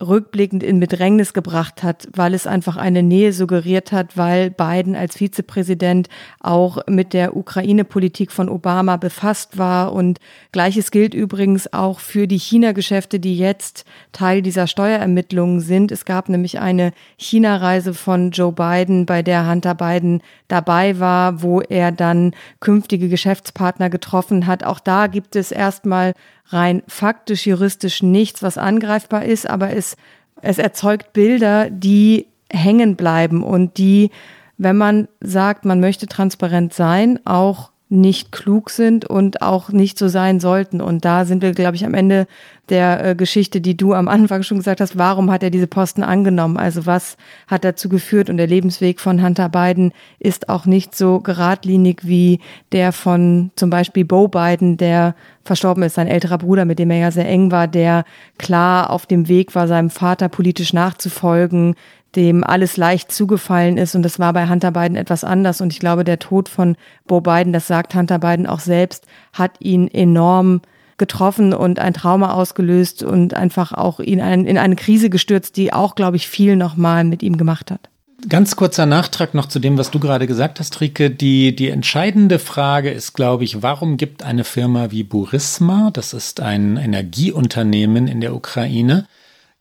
rückblickend in Bedrängnis gebracht hat, weil es einfach eine Nähe suggeriert hat, weil Biden als Vizepräsident auch mit der Ukraine-Politik von Obama befasst war. Und gleiches gilt übrigens auch für die China-Geschäfte, die jetzt Teil dieser Steuerermittlungen sind. Es gab nämlich eine China-Reise von Joe Biden, bei der Hunter Biden dabei war, wo er dann künftige Geschäftspartner getroffen hat. Auch da gibt es erstmal rein faktisch, juristisch nichts, was angreifbar ist, aber es, es erzeugt Bilder, die hängen bleiben und die, wenn man sagt, man möchte transparent sein, auch nicht klug sind und auch nicht so sein sollten. Und da sind wir, glaube ich, am Ende der äh, Geschichte, die du am Anfang schon gesagt hast. Warum hat er diese Posten angenommen? Also was hat dazu geführt? Und der Lebensweg von Hunter Biden ist auch nicht so geradlinig wie der von zum Beispiel Bo Biden, der verstorben ist, sein älterer Bruder, mit dem er ja sehr eng war, der klar auf dem Weg war, seinem Vater politisch nachzufolgen, dem alles leicht zugefallen ist. Und das war bei Hunter Biden etwas anders. Und ich glaube, der Tod von Bo Biden, das sagt Hunter Biden auch selbst, hat ihn enorm getroffen und ein Trauma ausgelöst und einfach auch ihn in eine Krise gestürzt, die auch, glaube ich, viel nochmal mit ihm gemacht hat. Ganz kurzer Nachtrag noch zu dem, was du gerade gesagt hast, Rike. Die, die entscheidende Frage ist, glaube ich, warum gibt eine Firma wie Burisma, das ist ein Energieunternehmen in der Ukraine,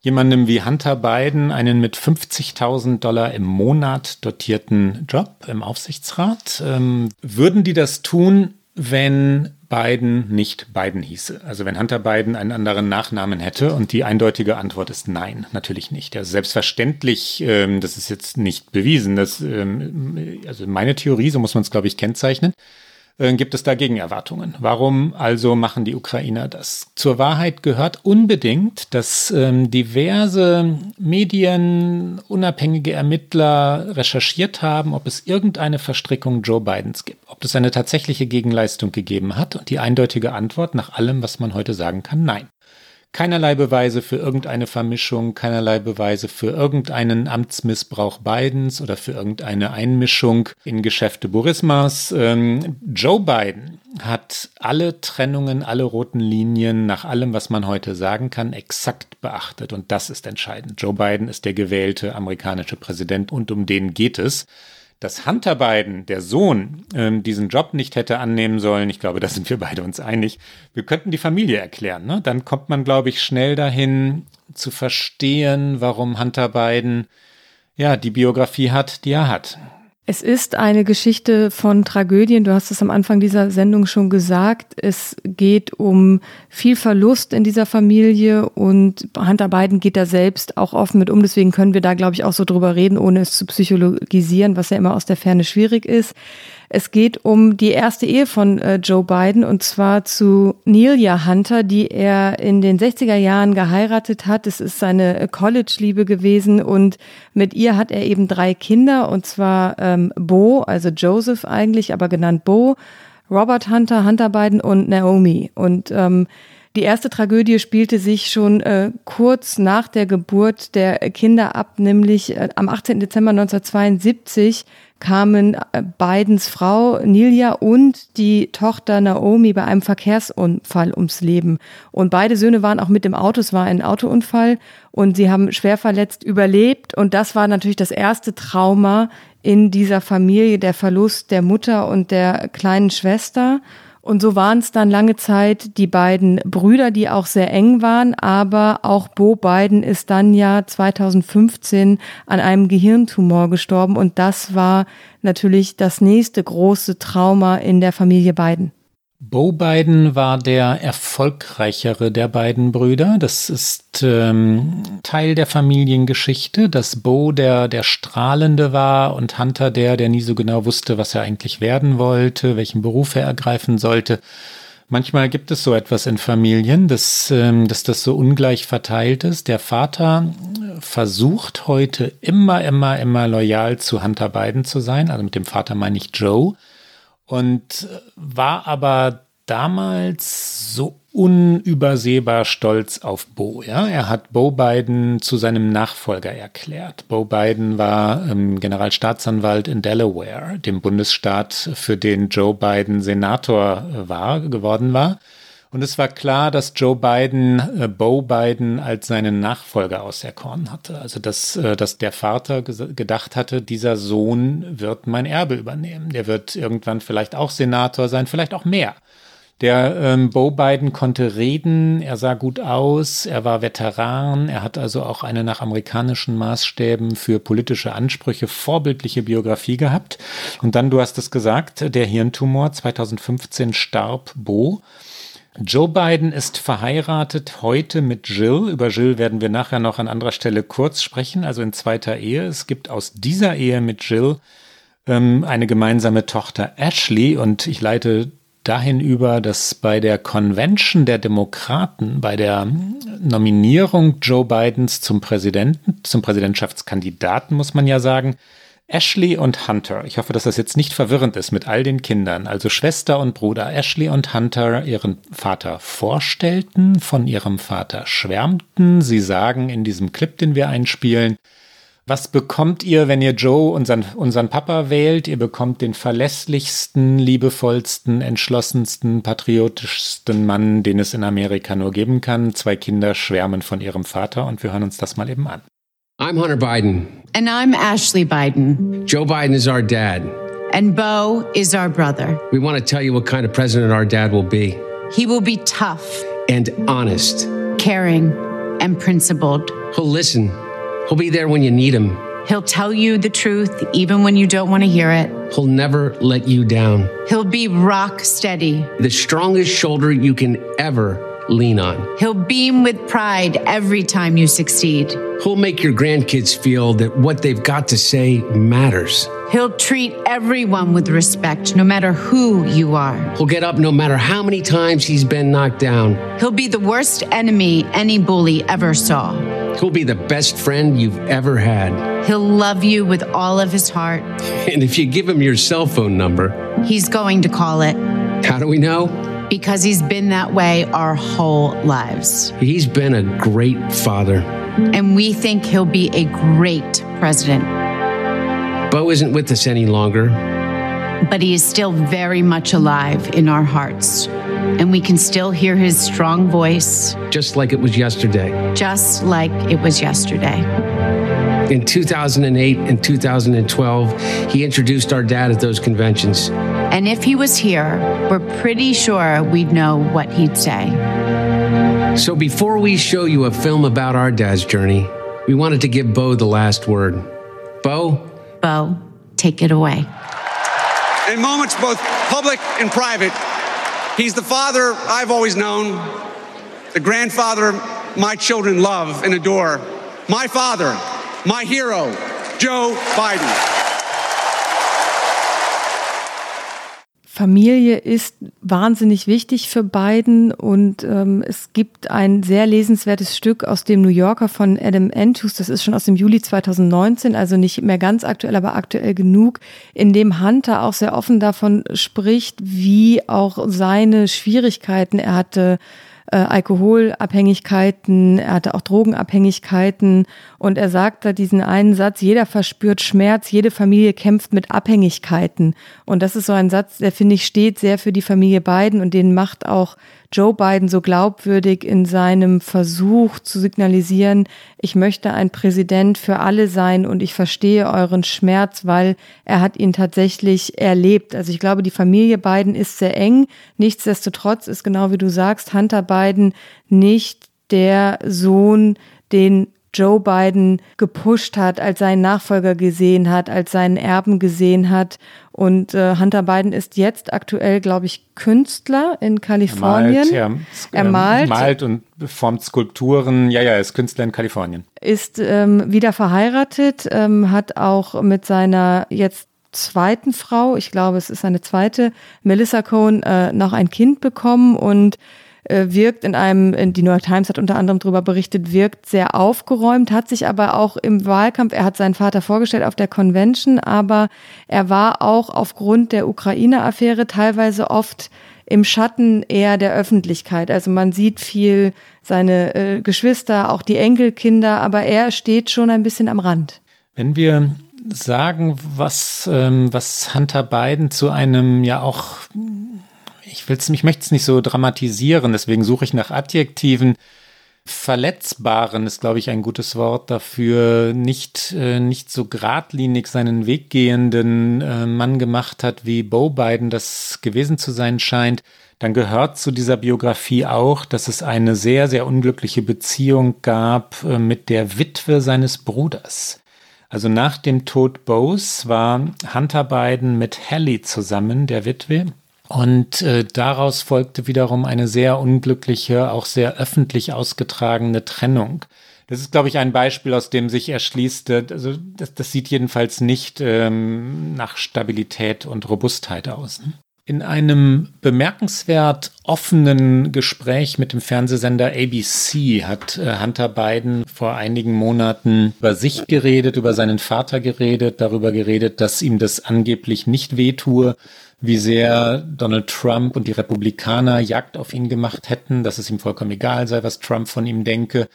jemandem wie Hunter Biden einen mit 50.000 Dollar im Monat dotierten Job im Aufsichtsrat. Ähm, würden die das tun, wenn Biden nicht Biden hieße? Also wenn Hunter Biden einen anderen Nachnamen hätte? Und die eindeutige Antwort ist nein, natürlich nicht. Also selbstverständlich, ähm, das ist jetzt nicht bewiesen, dass, ähm, also meine Theorie, so muss man es, glaube ich, kennzeichnen, gibt es da Gegenerwartungen. Warum also machen die Ukrainer das? Zur Wahrheit gehört unbedingt, dass ähm, diverse Medien, unabhängige Ermittler recherchiert haben, ob es irgendeine Verstrickung Joe Bidens gibt, ob es eine tatsächliche Gegenleistung gegeben hat. Und die eindeutige Antwort nach allem, was man heute sagen kann, nein keinerlei Beweise für irgendeine Vermischung, keinerlei Beweise für irgendeinen Amtsmissbrauch Bidens oder für irgendeine Einmischung in Geschäfte Burismas. Ähm, Joe Biden hat alle Trennungen, alle roten Linien nach allem, was man heute sagen kann, exakt beachtet. Und das ist entscheidend. Joe Biden ist der gewählte amerikanische Präsident und um den geht es dass Hunter Biden, der Sohn, ähm, diesen Job nicht hätte annehmen sollen, ich glaube, da sind wir beide uns einig. Wir könnten die Familie erklären. Ne? Dann kommt man, glaube ich, schnell dahin zu verstehen, warum Hunter Biden ja die Biografie hat, die er hat. Es ist eine Geschichte von Tragödien. Du hast es am Anfang dieser Sendung schon gesagt. Es geht um viel Verlust in dieser Familie und Hunter Biden geht da selbst auch offen mit um. Deswegen können wir da, glaube ich, auch so drüber reden, ohne es zu psychologisieren, was ja immer aus der Ferne schwierig ist. Es geht um die erste Ehe von äh, Joe Biden und zwar zu Nelia Hunter, die er in den 60er Jahren geheiratet hat. Es ist seine äh, College-Liebe gewesen und mit ihr hat er eben drei Kinder und zwar ähm, Bo, also Joseph eigentlich, aber genannt Bo, Robert Hunter, Hunter Biden und Naomi. Und ähm, Die erste Tragödie spielte sich schon äh, kurz nach der Geburt der Kinder ab, nämlich äh, am 18. Dezember 1972 kamen äh, Bidens Frau Nilia und die Tochter Naomi bei einem Verkehrsunfall ums Leben. Und beide Söhne waren auch mit dem Auto. Es war ein Autounfall und sie haben schwer verletzt überlebt. Und das war natürlich das erste Trauma in dieser Familie, der Verlust der Mutter und der kleinen Schwester. Und so waren es dann lange Zeit die beiden Brüder, die auch sehr eng waren, aber auch Bo Biden ist dann ja 2015 an einem Gehirntumor gestorben und das war natürlich das nächste große Trauma in der Familie Biden. Bo Biden war der erfolgreichere der beiden Brüder. Das ist ähm, Teil der Familiengeschichte, dass Bo der, der Strahlende war und Hunter der, der nie so genau wusste, was er eigentlich werden wollte, welchen Beruf er ergreifen sollte. Manchmal gibt es so etwas in Familien, dass, ähm, dass das so ungleich verteilt ist. Der Vater versucht heute immer, immer, immer loyal zu Hunter Biden zu sein. Also mit dem Vater meine ich Joe und war aber damals so unübersehbar stolz auf Bo. Ja? Er hat Bo Biden zu seinem Nachfolger erklärt. Bo Biden war ähm, Generalstaatsanwalt in Delaware, dem Bundesstaat, für den Joe Biden Senator war, geworden war. Und es war klar, dass Joe Biden äh, Bo Biden als seinen Nachfolger auserkoren hatte. Also dass, äh, dass der Vater gedacht hatte, dieser Sohn wird mein Erbe übernehmen. Der wird irgendwann vielleicht auch Senator sein, vielleicht auch mehr. Der ähm, Bo Biden konnte reden, er sah gut aus, er war Veteran, er hat also auch eine nach amerikanischen Maßstäben für politische Ansprüche vorbildliche Biografie gehabt. Und dann, du hast es gesagt, der Hirntumor 2015 starb Bo. Joe Biden ist verheiratet heute mit Jill. Über Jill werden wir nachher noch an anderer Stelle kurz sprechen, also in zweiter Ehe. Es gibt aus dieser Ehe mit Jill ähm, eine gemeinsame Tochter Ashley und ich leite dahin über, dass bei der Convention der Demokraten, bei der Nominierung Joe Bidens zum Präsidenten, zum Präsidentschaftskandidaten, muss man ja sagen, Ashley und Hunter. Ich hoffe, dass das jetzt nicht verwirrend ist mit all den Kindern. Also Schwester und Bruder Ashley und Hunter ihren Vater vorstellten, von ihrem Vater schwärmten. Sie sagen in diesem Clip, den wir einspielen, was bekommt ihr, wenn ihr Joe, unseren, unseren Papa, wählt? Ihr bekommt den verlässlichsten, liebevollsten, entschlossensten, patriotischsten Mann, den es in Amerika nur geben kann. Zwei Kinder schwärmen von ihrem Vater und wir hören uns das mal eben an. I'm Hunter Biden. And I'm Ashley Biden. Joe Biden is our dad. And Bo is our brother. We want to tell you what kind of president our dad will be. He will be tough, and honest, caring, and principled. He'll listen. He'll be there when you need him. He'll tell you the truth even when you don't want to hear it. He'll never let you down. He'll be rock steady. The strongest shoulder you can ever lean on. He'll beam with pride every time you succeed. He'll make your grandkids feel that what they've got to say matters. He'll treat everyone with respect, no matter who you are. He'll get up no matter how many times he's been knocked down. He'll be the worst enemy any bully ever saw. He'll be the best friend you've ever had. He'll love you with all of his heart. And if you give him your cell phone number, he's going to call it. How do we know? Because he's been that way our whole lives. He's been a great father. And we think he'll be a great president. Bo isn't with us any longer. But he is still very much alive in our hearts. And we can still hear his strong voice. Just like it was yesterday. Just like it was yesterday. In 2008 and 2012, he introduced our dad at those conventions. And if he was here, we're pretty sure we'd know what he'd say. So before we show you a film about our dad's journey, we wanted to give Bo the last word. Bo? Bo, take it away. In moments both public and private, he's the father I've always known, the grandfather my children love and adore, my father my hero, Joe Biden. Familie ist wahnsinnig wichtig für Biden und ähm, es gibt ein sehr lesenswertes Stück aus dem New Yorker von Adam Andrews, das ist schon aus dem Juli 2019, also nicht mehr ganz aktuell, aber aktuell genug, in dem Hunter auch sehr offen davon spricht, wie auch seine Schwierigkeiten. Er hatte, äh, Alkoholabhängigkeiten, er hatte auch Drogenabhängigkeiten und er sagt da diesen einen Satz, jeder verspürt Schmerz, jede Familie kämpft mit Abhängigkeiten. Und das ist so ein Satz, der finde ich steht sehr für die Familie Biden und den macht auch Joe Biden so glaubwürdig in seinem Versuch zu signalisieren, ich möchte ein Präsident für alle sein und ich verstehe euren Schmerz, weil er hat ihn tatsächlich erlebt. Also ich glaube, die Familie Biden ist sehr eng. Nichtsdestotrotz ist genau wie du sagst, Hunter Biden nicht der Sohn, den Joe Biden gepusht hat, als seinen Nachfolger gesehen hat, als seinen Erben gesehen hat. Und äh, Hunter Biden ist jetzt aktuell, glaube ich, Künstler in Kalifornien. Er malt, ja, er malt, malt und formt Skulpturen. Ja, ja, er ist Künstler in Kalifornien. Ist ähm, wieder verheiratet, ähm, hat auch mit seiner jetzt zweiten Frau, ich glaube, es ist seine zweite, Melissa Cohn, äh, noch ein Kind bekommen und äh, wirkt in einem, in die New York Times hat unter anderem darüber berichtet, wirkt sehr aufgeräumt, hat sich aber auch im Wahlkampf, er hat seinen Vater vorgestellt auf der Convention, aber er war auch aufgrund der Ukraine-Affäre teilweise oft im Schatten eher der Öffentlichkeit. Also man sieht viel seine äh, Geschwister, auch die Enkelkinder, aber er steht schon ein bisschen am Rand. Wenn wir sagen, was, ähm, was Hunter Biden zu einem ja auch ich will's, ich möchte es nicht so dramatisieren, deswegen suche ich nach Adjektiven. Verletzbaren ist, glaube ich, ein gutes Wort dafür, nicht, äh, nicht so geradlinig seinen Weg gehenden äh, Mann gemacht hat, wie Bo Biden das gewesen zu sein scheint, dann gehört zu dieser Biografie auch, dass es eine sehr, sehr unglückliche Beziehung gab äh, mit der Witwe seines Bruders. Also nach dem Tod Bose war Hunter Biden mit Hallie zusammen, der Witwe, und äh, daraus folgte wiederum eine sehr unglückliche, auch sehr öffentlich ausgetragene Trennung. Das ist, glaube ich, ein Beispiel, aus dem sich erschließt, äh, also das, das sieht jedenfalls nicht ähm, nach Stabilität und Robustheit aus. Ne? In einem bemerkenswert offenen Gespräch mit dem Fernsehsender ABC hat äh, Hunter Biden vor einigen Monaten über sich geredet, über seinen Vater geredet, darüber geredet, dass ihm das angeblich nicht wehtue, wie sehr Donald Trump und die Republikaner Jagd auf ihn gemacht hätten, dass es ihm vollkommen egal sei, was Trump von ihm denke.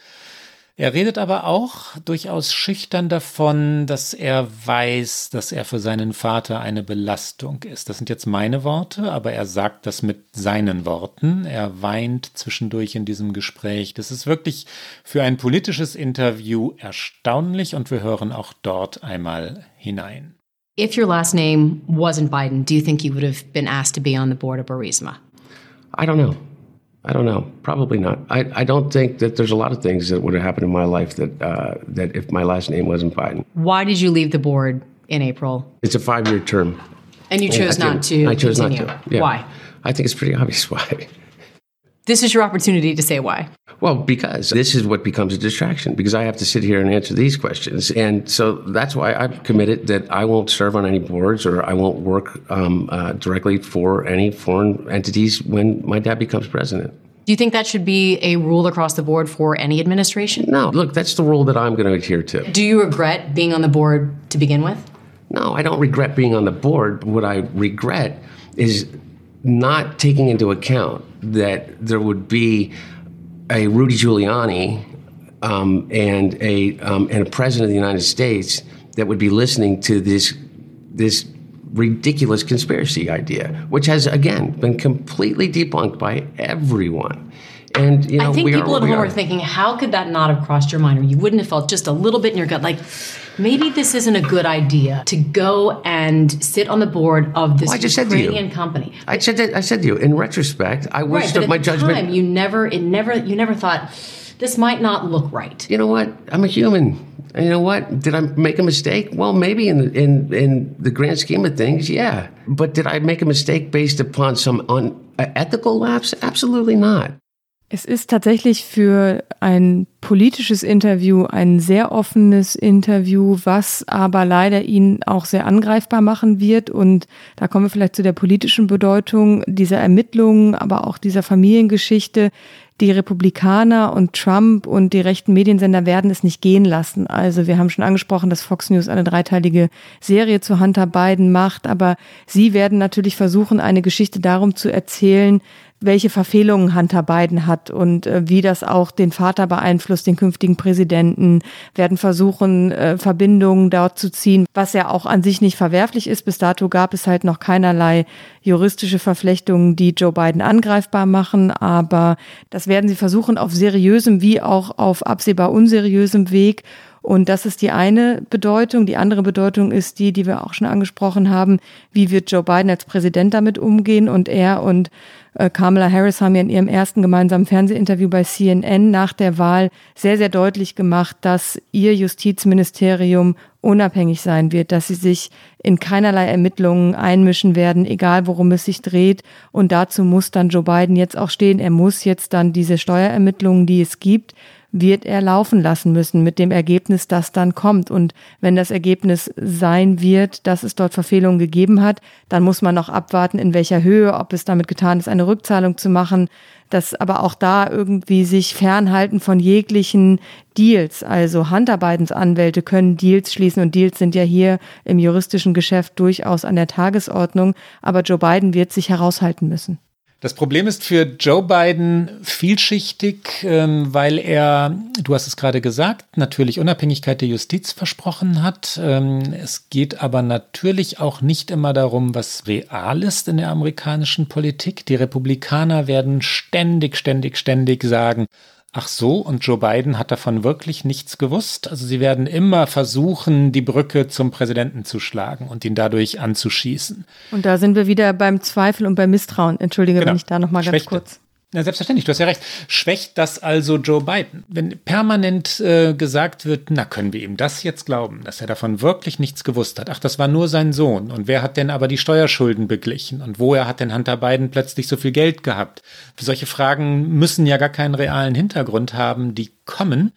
Er redet aber auch durchaus schüchtern davon, dass er weiß, dass er für seinen Vater eine Belastung ist. Das sind jetzt meine Worte, aber er sagt das mit seinen Worten. Er weint zwischendurch in diesem Gespräch. Das ist wirklich für ein politisches Interview erstaunlich und wir hören auch dort einmal hinein. If your last name wasn't Biden, do you think you would have been asked to be on the board of Burisma? I don't know. I don't know. Probably not. I, I don't think that there's a lot of things that would have happened in my life that uh, that if my last name wasn't Biden. Why did you leave the board in April? It's a five year term. And you chose not to. I chose continue. not to. Yeah. Why? I think it's pretty obvious why. This is your opportunity to say why. Well, because this is what becomes a distraction because I have to sit here and answer these questions. And so that's why I've committed that I won't serve on any boards or I won't work um, uh, directly for any foreign entities when my dad becomes president. Do you think that should be a rule across the board for any administration? No, look, that's the rule that I'm going to adhere to. Do you regret being on the board to begin with? No, I don't regret being on the board. What I regret is not taking into account that there would be a Rudy Giuliani um, and a um, and a president of the United States that would be listening to this this ridiculous conspiracy idea, which has again been completely debunked by everyone. And you know, I think we people are, at home are. are thinking, how could that not have crossed your mind, or you wouldn't have felt just a little bit in your gut, like maybe this isn't a good idea to go and sit on the board of this Well, I just said to you. Ukrainian company. I said that, I said to you. In retrospect, I wish Right, that but my judgment. time, you never, it never, you never thought this might not look right. you know what? I'm a human. You know what? Did I make a mistake? Well, maybe in the, in in the grand scheme of things, yeah. But did I make a mistake based upon some unethical lapse? Absolutely not. Es ist tatsächlich für ein politisches Interview ein sehr offenes Interview, was aber leider ihn auch sehr angreifbar machen wird. Und da kommen wir vielleicht zu der politischen Bedeutung dieser Ermittlungen, aber auch dieser Familiengeschichte. Die Republikaner und Trump und die rechten Mediensender werden es nicht gehen lassen. Also wir haben schon angesprochen, dass Fox News eine dreiteilige Serie zu Hunter Biden macht, aber sie werden natürlich versuchen, eine Geschichte darum zu erzählen, welche Verfehlungen Hunter Biden hat und äh, wie das auch den Vater beeinflusst, den künftigen Präsidenten, werden versuchen, äh, Verbindungen dort zu ziehen, was ja auch an sich nicht verwerflich ist. Bis dato gab es halt noch keinerlei juristische Verflechtungen, die Joe Biden angreifbar machen, aber das werden sie versuchen auf seriösem wie auch auf absehbar unseriösem Weg. Und das ist die eine Bedeutung. Die andere Bedeutung ist die, die wir auch schon angesprochen haben. Wie wird Joe Biden als Präsident damit umgehen? Und er und äh, Kamala Harris haben ja in ihrem ersten gemeinsamen Fernsehinterview bei CNN nach der Wahl sehr, sehr deutlich gemacht, dass ihr Justizministerium unabhängig sein wird, dass sie sich in keinerlei Ermittlungen einmischen werden, egal worum es sich dreht. Und dazu muss dann Joe Biden jetzt auch stehen. Er muss jetzt dann diese Steuerermittlungen, die es gibt, wird er laufen lassen müssen mit dem Ergebnis, das dann kommt. Und wenn das Ergebnis sein wird, dass es dort Verfehlungen gegeben hat, dann muss man noch abwarten, in welcher Höhe, ob es damit getan ist, eine Rückzahlung zu machen, dass aber auch da irgendwie sich fernhalten von jeglichen Deals. Also Hunter Bidens Anwälte können Deals schließen und Deals sind ja hier im juristischen Geschäft durchaus an der Tagesordnung. Aber Joe Biden wird sich heraushalten müssen. Das Problem ist für Joe Biden vielschichtig, ähm, weil er, du hast es gerade gesagt, natürlich Unabhängigkeit der Justiz versprochen hat. Ähm, es geht aber natürlich auch nicht immer darum, was real ist in der amerikanischen Politik. Die Republikaner werden ständig, ständig, ständig sagen, Ach so, und Joe Biden hat davon wirklich nichts gewusst. Also sie werden immer versuchen, die Brücke zum Präsidenten zu schlagen und ihn dadurch anzuschießen. Und da sind wir wieder beim Zweifel und beim Misstrauen. Entschuldige, genau. wenn ich da noch mal ganz kurz. Ja, selbstverständlich, du hast ja recht. Schwächt das also Joe Biden? Wenn permanent äh, gesagt wird, na, können wir ihm das jetzt glauben, dass er davon wirklich nichts gewusst hat? Ach, das war nur sein Sohn. Und wer hat denn aber die Steuerschulden beglichen? Und woher hat denn Hunter Biden plötzlich so viel Geld gehabt? Solche Fragen müssen ja gar keinen realen Hintergrund haben, die kommen.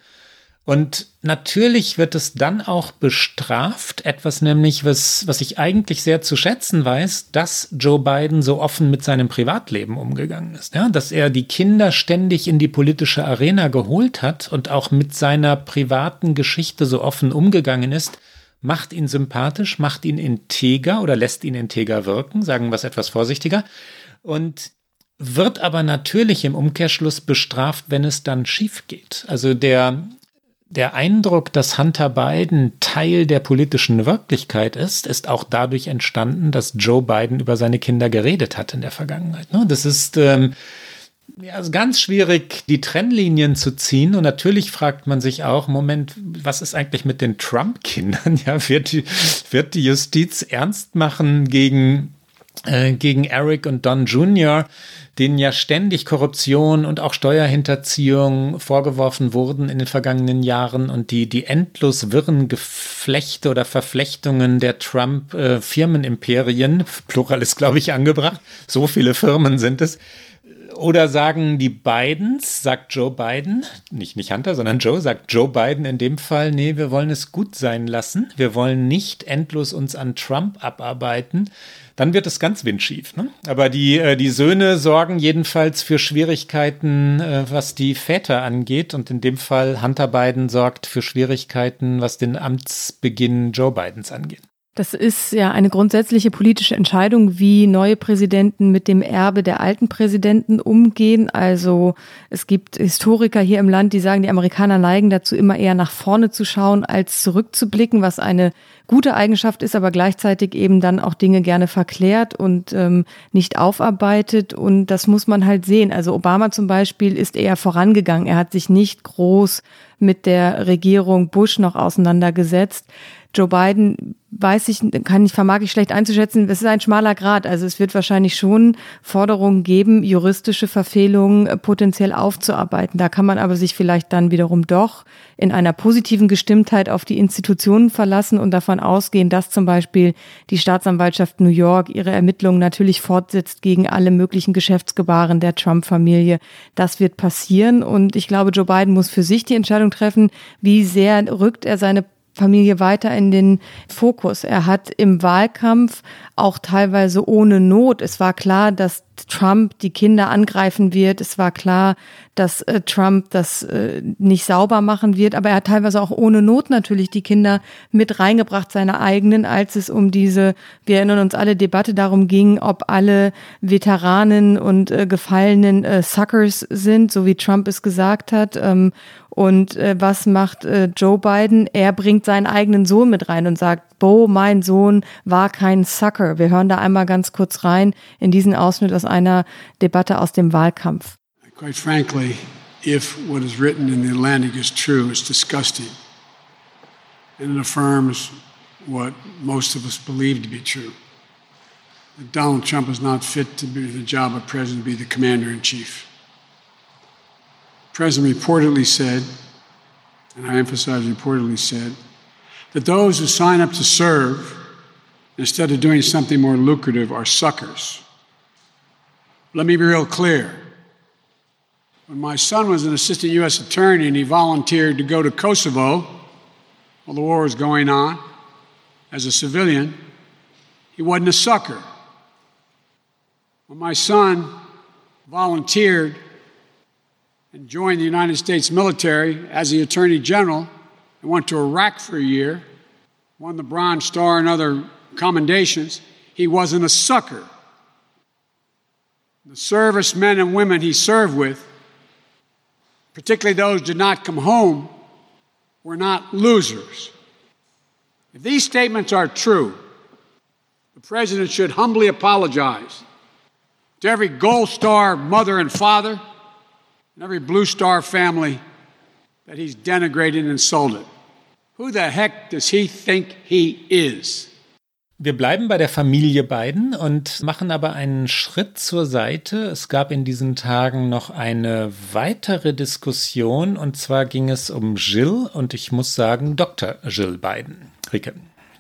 Und natürlich wird es dann auch bestraft, etwas nämlich, was, was ich eigentlich sehr zu schätzen weiß, dass Joe Biden so offen mit seinem Privatleben umgegangen ist. Ja, dass er die Kinder ständig in die politische Arena geholt hat und auch mit seiner privaten Geschichte so offen umgegangen ist, macht ihn sympathisch, macht ihn integer oder lässt ihn integer wirken, sagen wir es etwas vorsichtiger. Und wird aber natürlich im Umkehrschluss bestraft, wenn es dann schief geht. Also der der Eindruck, dass Hunter Biden Teil der politischen Wirklichkeit ist, ist auch dadurch entstanden, dass Joe Biden über seine Kinder geredet hat in der Vergangenheit. Ne? Das ist ähm, ja, also ganz schwierig, die Trennlinien zu ziehen. Und natürlich fragt man sich auch, Moment, was ist eigentlich mit den Trump-Kindern? Ja, wird die, wird die Justiz ernst machen gegen, gegen Eric und Don Jr.? denen ja ständig Korruption und auch Steuerhinterziehung vorgeworfen wurden in den vergangenen Jahren und die, die endlos wirren Geflechte oder Verflechtungen der Trump-Firmenimperien, äh, Plural ist, glaube ich, angebracht, so viele Firmen sind es, oder sagen die Bidens, sagt Joe Biden, nicht, nicht Hunter, sondern Joe, sagt Joe Biden in dem Fall, nee, wir wollen es gut sein lassen. Wir wollen nicht endlos uns an Trump abarbeiten dann wird es ganz windschief. Ne? Aber die, äh, die Söhne sorgen jedenfalls für Schwierigkeiten, äh, was die Väter angeht. Und in dem Fall Hunter Biden sorgt für Schwierigkeiten, was den Amtsbeginn Joe Bidens angeht. Das ist ja eine grundsätzliche politische Entscheidung, wie neue Präsidenten mit dem Erbe der alten Präsidenten umgehen. Also es gibt Historiker hier im Land, die sagen, die Amerikaner neigen dazu, immer eher nach vorne zu schauen, als zurückzublicken, was eine gute Eigenschaft ist, aber gleichzeitig eben dann auch Dinge gerne verklärt und ähm, nicht aufarbeitet. Und das muss man halt sehen. Also Obama zum Beispiel ist eher vorangegangen. Er hat sich nicht groß mit der Regierung Bush noch auseinandergesetzt. Joe Biden weiß ich, kann ich, vermag ich schlecht einzuschätzen. Es ist ein schmaler Grad. Also es wird wahrscheinlich schon Forderungen geben, juristische Verfehlungen äh, potenziell aufzuarbeiten. Da kann man aber sich vielleicht dann wiederum doch in einer positiven Gestimmtheit auf die Institutionen verlassen und davon ausgehen, dass zum Beispiel die Staatsanwaltschaft New York ihre Ermittlungen natürlich fortsetzt gegen alle möglichen Geschäftsgebaren der Trump-Familie. Das wird passieren und ich glaube, Joe Biden muss für sich die Entscheidung treffen, wie sehr rückt er seine Familie weiter in den Fokus. Er hat im Wahlkampf auch teilweise ohne Not. Es war klar, dass Trump die Kinder angreifen wird. Es war klar, dass äh, Trump das äh, nicht sauber machen wird. Aber er hat teilweise auch ohne Not natürlich die Kinder mit reingebracht, seine eigenen, als es um diese, wir erinnern uns alle, Debatte darum ging, ob alle Veteranen und äh, gefallenen äh, Suckers sind, so wie Trump es gesagt hat. Ähm, und äh, was macht äh, Joe Biden? Er bringt seinen eigenen Sohn mit rein und sagt, Bo, mein Sohn war kein Sucker. Wir hören da einmal ganz kurz rein in diesen Ausschnitt aus einer Debatte aus dem Wahlkampf. Quite frankly, if what is written in the Atlantic is true, it's disgusting. And it affirms what most of us believe to be true. That Donald Trump is not fit to be the job of president, be the commander in chief. President reportedly said, and I emphasize reportedly said, that those who sign up to serve instead of doing something more lucrative are suckers. Let me be real clear. When my son was an assistant U.S. attorney and he volunteered to go to Kosovo while the war was going on as a civilian, he wasn't a sucker. When my son volunteered and joined the United States military as the Attorney General and went to Iraq for a year, won the Bronze Star and other commendations. He wasn't a sucker. The servicemen and women he served with, particularly those who did not come home, were not losers. If these statements are true, the president should humbly apologize to every Gold Star mother and father and every Blue Star family that he's denigrated and insulted. Who the heck does he think he is? Wir bleiben bei der Familie Biden und machen aber einen Schritt zur Seite. Es gab in diesen Tagen noch eine weitere Diskussion und zwar ging es um Jill und ich muss sagen Dr. Jill Biden. Rike.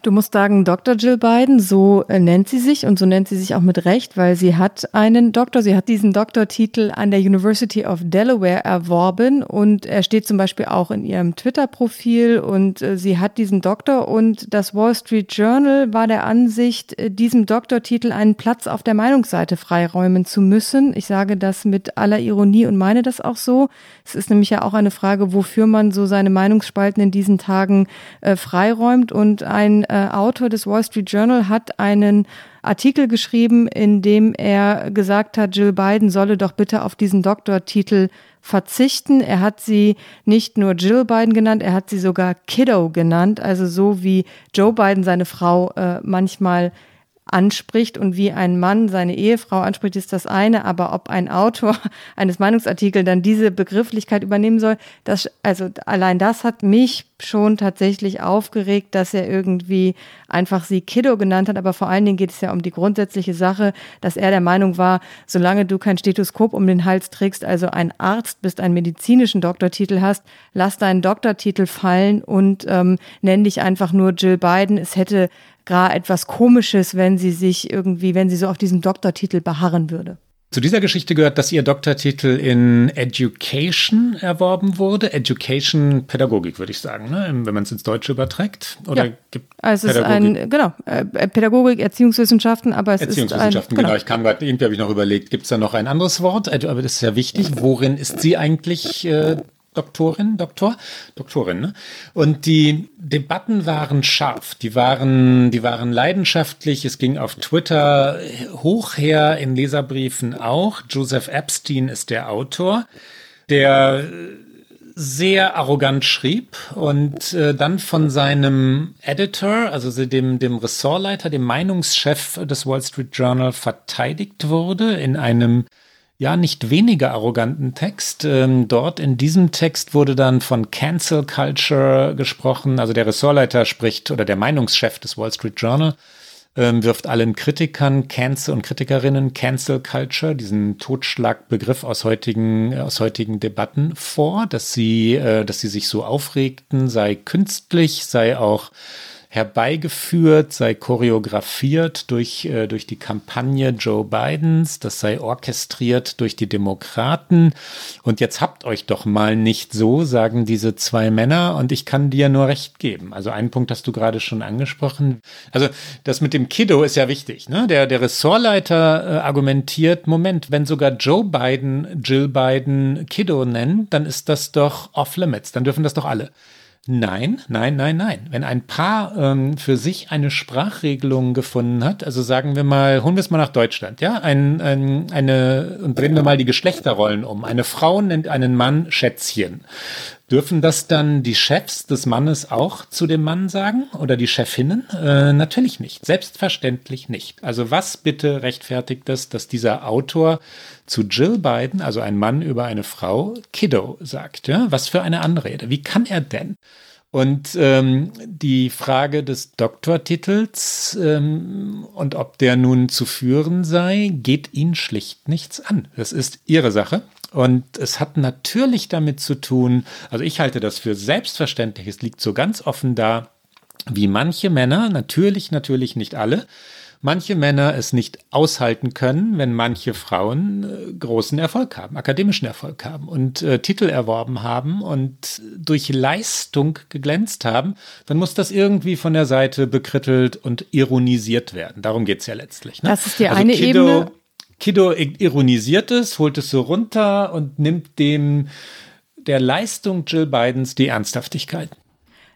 Du musst sagen, Dr. Jill Biden, so äh, nennt sie sich und so nennt sie sich auch mit Recht, weil sie hat einen Doktor, sie hat diesen Doktortitel an der University of Delaware erworben und er steht zum Beispiel auch in ihrem Twitter-Profil und äh, sie hat diesen Doktor und das Wall Street Journal war der Ansicht, äh, diesem Doktortitel einen Platz auf der Meinungsseite freiräumen zu müssen. Ich sage das mit aller Ironie und meine das auch so. Es ist nämlich ja auch eine Frage, wofür man so seine Meinungsspalten in diesen Tagen äh, freiräumt und ein äh, Autor des Wall Street Journal hat einen Artikel geschrieben, in dem er gesagt hat, Jill Biden solle doch bitte auf diesen Doktortitel verzichten. Er hat sie nicht nur Jill Biden genannt, er hat sie sogar Kiddo genannt, also so wie Joe Biden seine Frau äh, manchmal anspricht und wie ein Mann seine Ehefrau anspricht, ist das eine, aber ob ein Autor eines Meinungsartikels dann diese Begrifflichkeit übernehmen soll, das, also allein das hat mich schon tatsächlich aufgeregt, dass er irgendwie einfach sie Kiddo genannt hat, aber vor allen Dingen geht es ja um die grundsätzliche Sache, dass er der Meinung war, solange du kein Stethoskop um den Hals trägst, also ein Arzt bist, einen medizinischen Doktortitel hast, lass deinen Doktortitel fallen und ähm, nenn dich einfach nur Jill Biden. Es hätte gar etwas Komisches, wenn sie sich irgendwie, wenn sie so auf diesem Doktortitel beharren würde. Zu dieser Geschichte gehört, dass ihr Doktortitel in Education erworben wurde. Education, Pädagogik, würde ich sagen, ne? wenn man es ins Deutsche überträgt. Oder ja. gibt also es ist ein, genau, äh, Pädagogik, Erziehungswissenschaften, aber es Erziehungswissenschaften, ist ein, genau. genau. Ich kam gerade, irgendwie habe ich noch überlegt, gibt es da noch ein anderes Wort? Äh, aber das ist ja wichtig. Worin ist sie eigentlich äh, Doktorin, Doktor, Doktorin, ne? Und die Debatten waren scharf, die waren, die waren leidenschaftlich. Es ging auf Twitter hoch her, in Leserbriefen auch. Joseph Epstein ist der Autor, der sehr arrogant schrieb und äh, dann von seinem Editor, also dem, dem Ressortleiter, dem Meinungschef des Wall Street Journal verteidigt wurde in einem ja nicht weniger arroganten Text. Ähm, dort in diesem Text wurde dann von Cancel Culture gesprochen. Also der Ressortleiter spricht oder der Meinungschef des Wall Street Journal ähm, wirft allen Kritikern, Cancel und Kritikerinnen Cancel Culture, diesen Totschlagbegriff aus heutigen, aus heutigen Debatten vor, dass sie, äh, dass sie sich so aufregten, sei künstlich, sei auch herbeigeführt, sei choreografiert durch, äh, durch die Kampagne Joe Bidens, das sei orchestriert durch die Demokraten. Und jetzt habt euch doch mal nicht so, sagen diese zwei Männer, und ich kann dir nur recht geben. Also einen Punkt hast du gerade schon angesprochen. Also das mit dem Kiddo ist ja wichtig. Ne? Der, der Ressortleiter äh, argumentiert, Moment, wenn sogar Joe Biden Jill Biden Kiddo nennen, dann ist das doch off-limits, dann dürfen das doch alle. Nein, nein, nein, nein. Wenn ein Paar ähm, für sich eine Sprachregelung gefunden hat, also sagen wir mal, holen wir es mal nach Deutschland, ja, ein, ein, eine, und drehen wir mal die Geschlechterrollen um. Eine Frau nennt einen Mann Schätzchen. Dürfen das dann die Chefs des Mannes auch zu dem Mann sagen oder die Chefinnen? Äh, natürlich nicht. Selbstverständlich nicht. Also was bitte rechtfertigt es, dass dieser Autor zu Jill Biden, also ein Mann über eine Frau, Kiddo sagt? Ja? Was für eine Anrede. Wie kann er denn? Und ähm, die Frage des Doktortitels ähm, und ob der nun zu führen sei, geht ihn schlicht nichts an. Das ist ihre Sache. Und es hat natürlich damit zu tun, also ich halte das für selbstverständlich, es liegt so ganz offen da, wie manche Männer, natürlich, natürlich nicht alle, manche Männer es nicht aushalten können, wenn manche Frauen äh, großen Erfolg haben, akademischen Erfolg haben und äh, Titel erworben haben und durch Leistung geglänzt haben, dann muss das irgendwie von der Seite bekrittelt und ironisiert werden. Darum geht es ja letztlich. Ne? Das ist die also eine Kiddo, Ebene. Kiddo ironisiert es, holt es so runter und nimmt dem der Leistung Jill Bidens die Ernsthaftigkeit.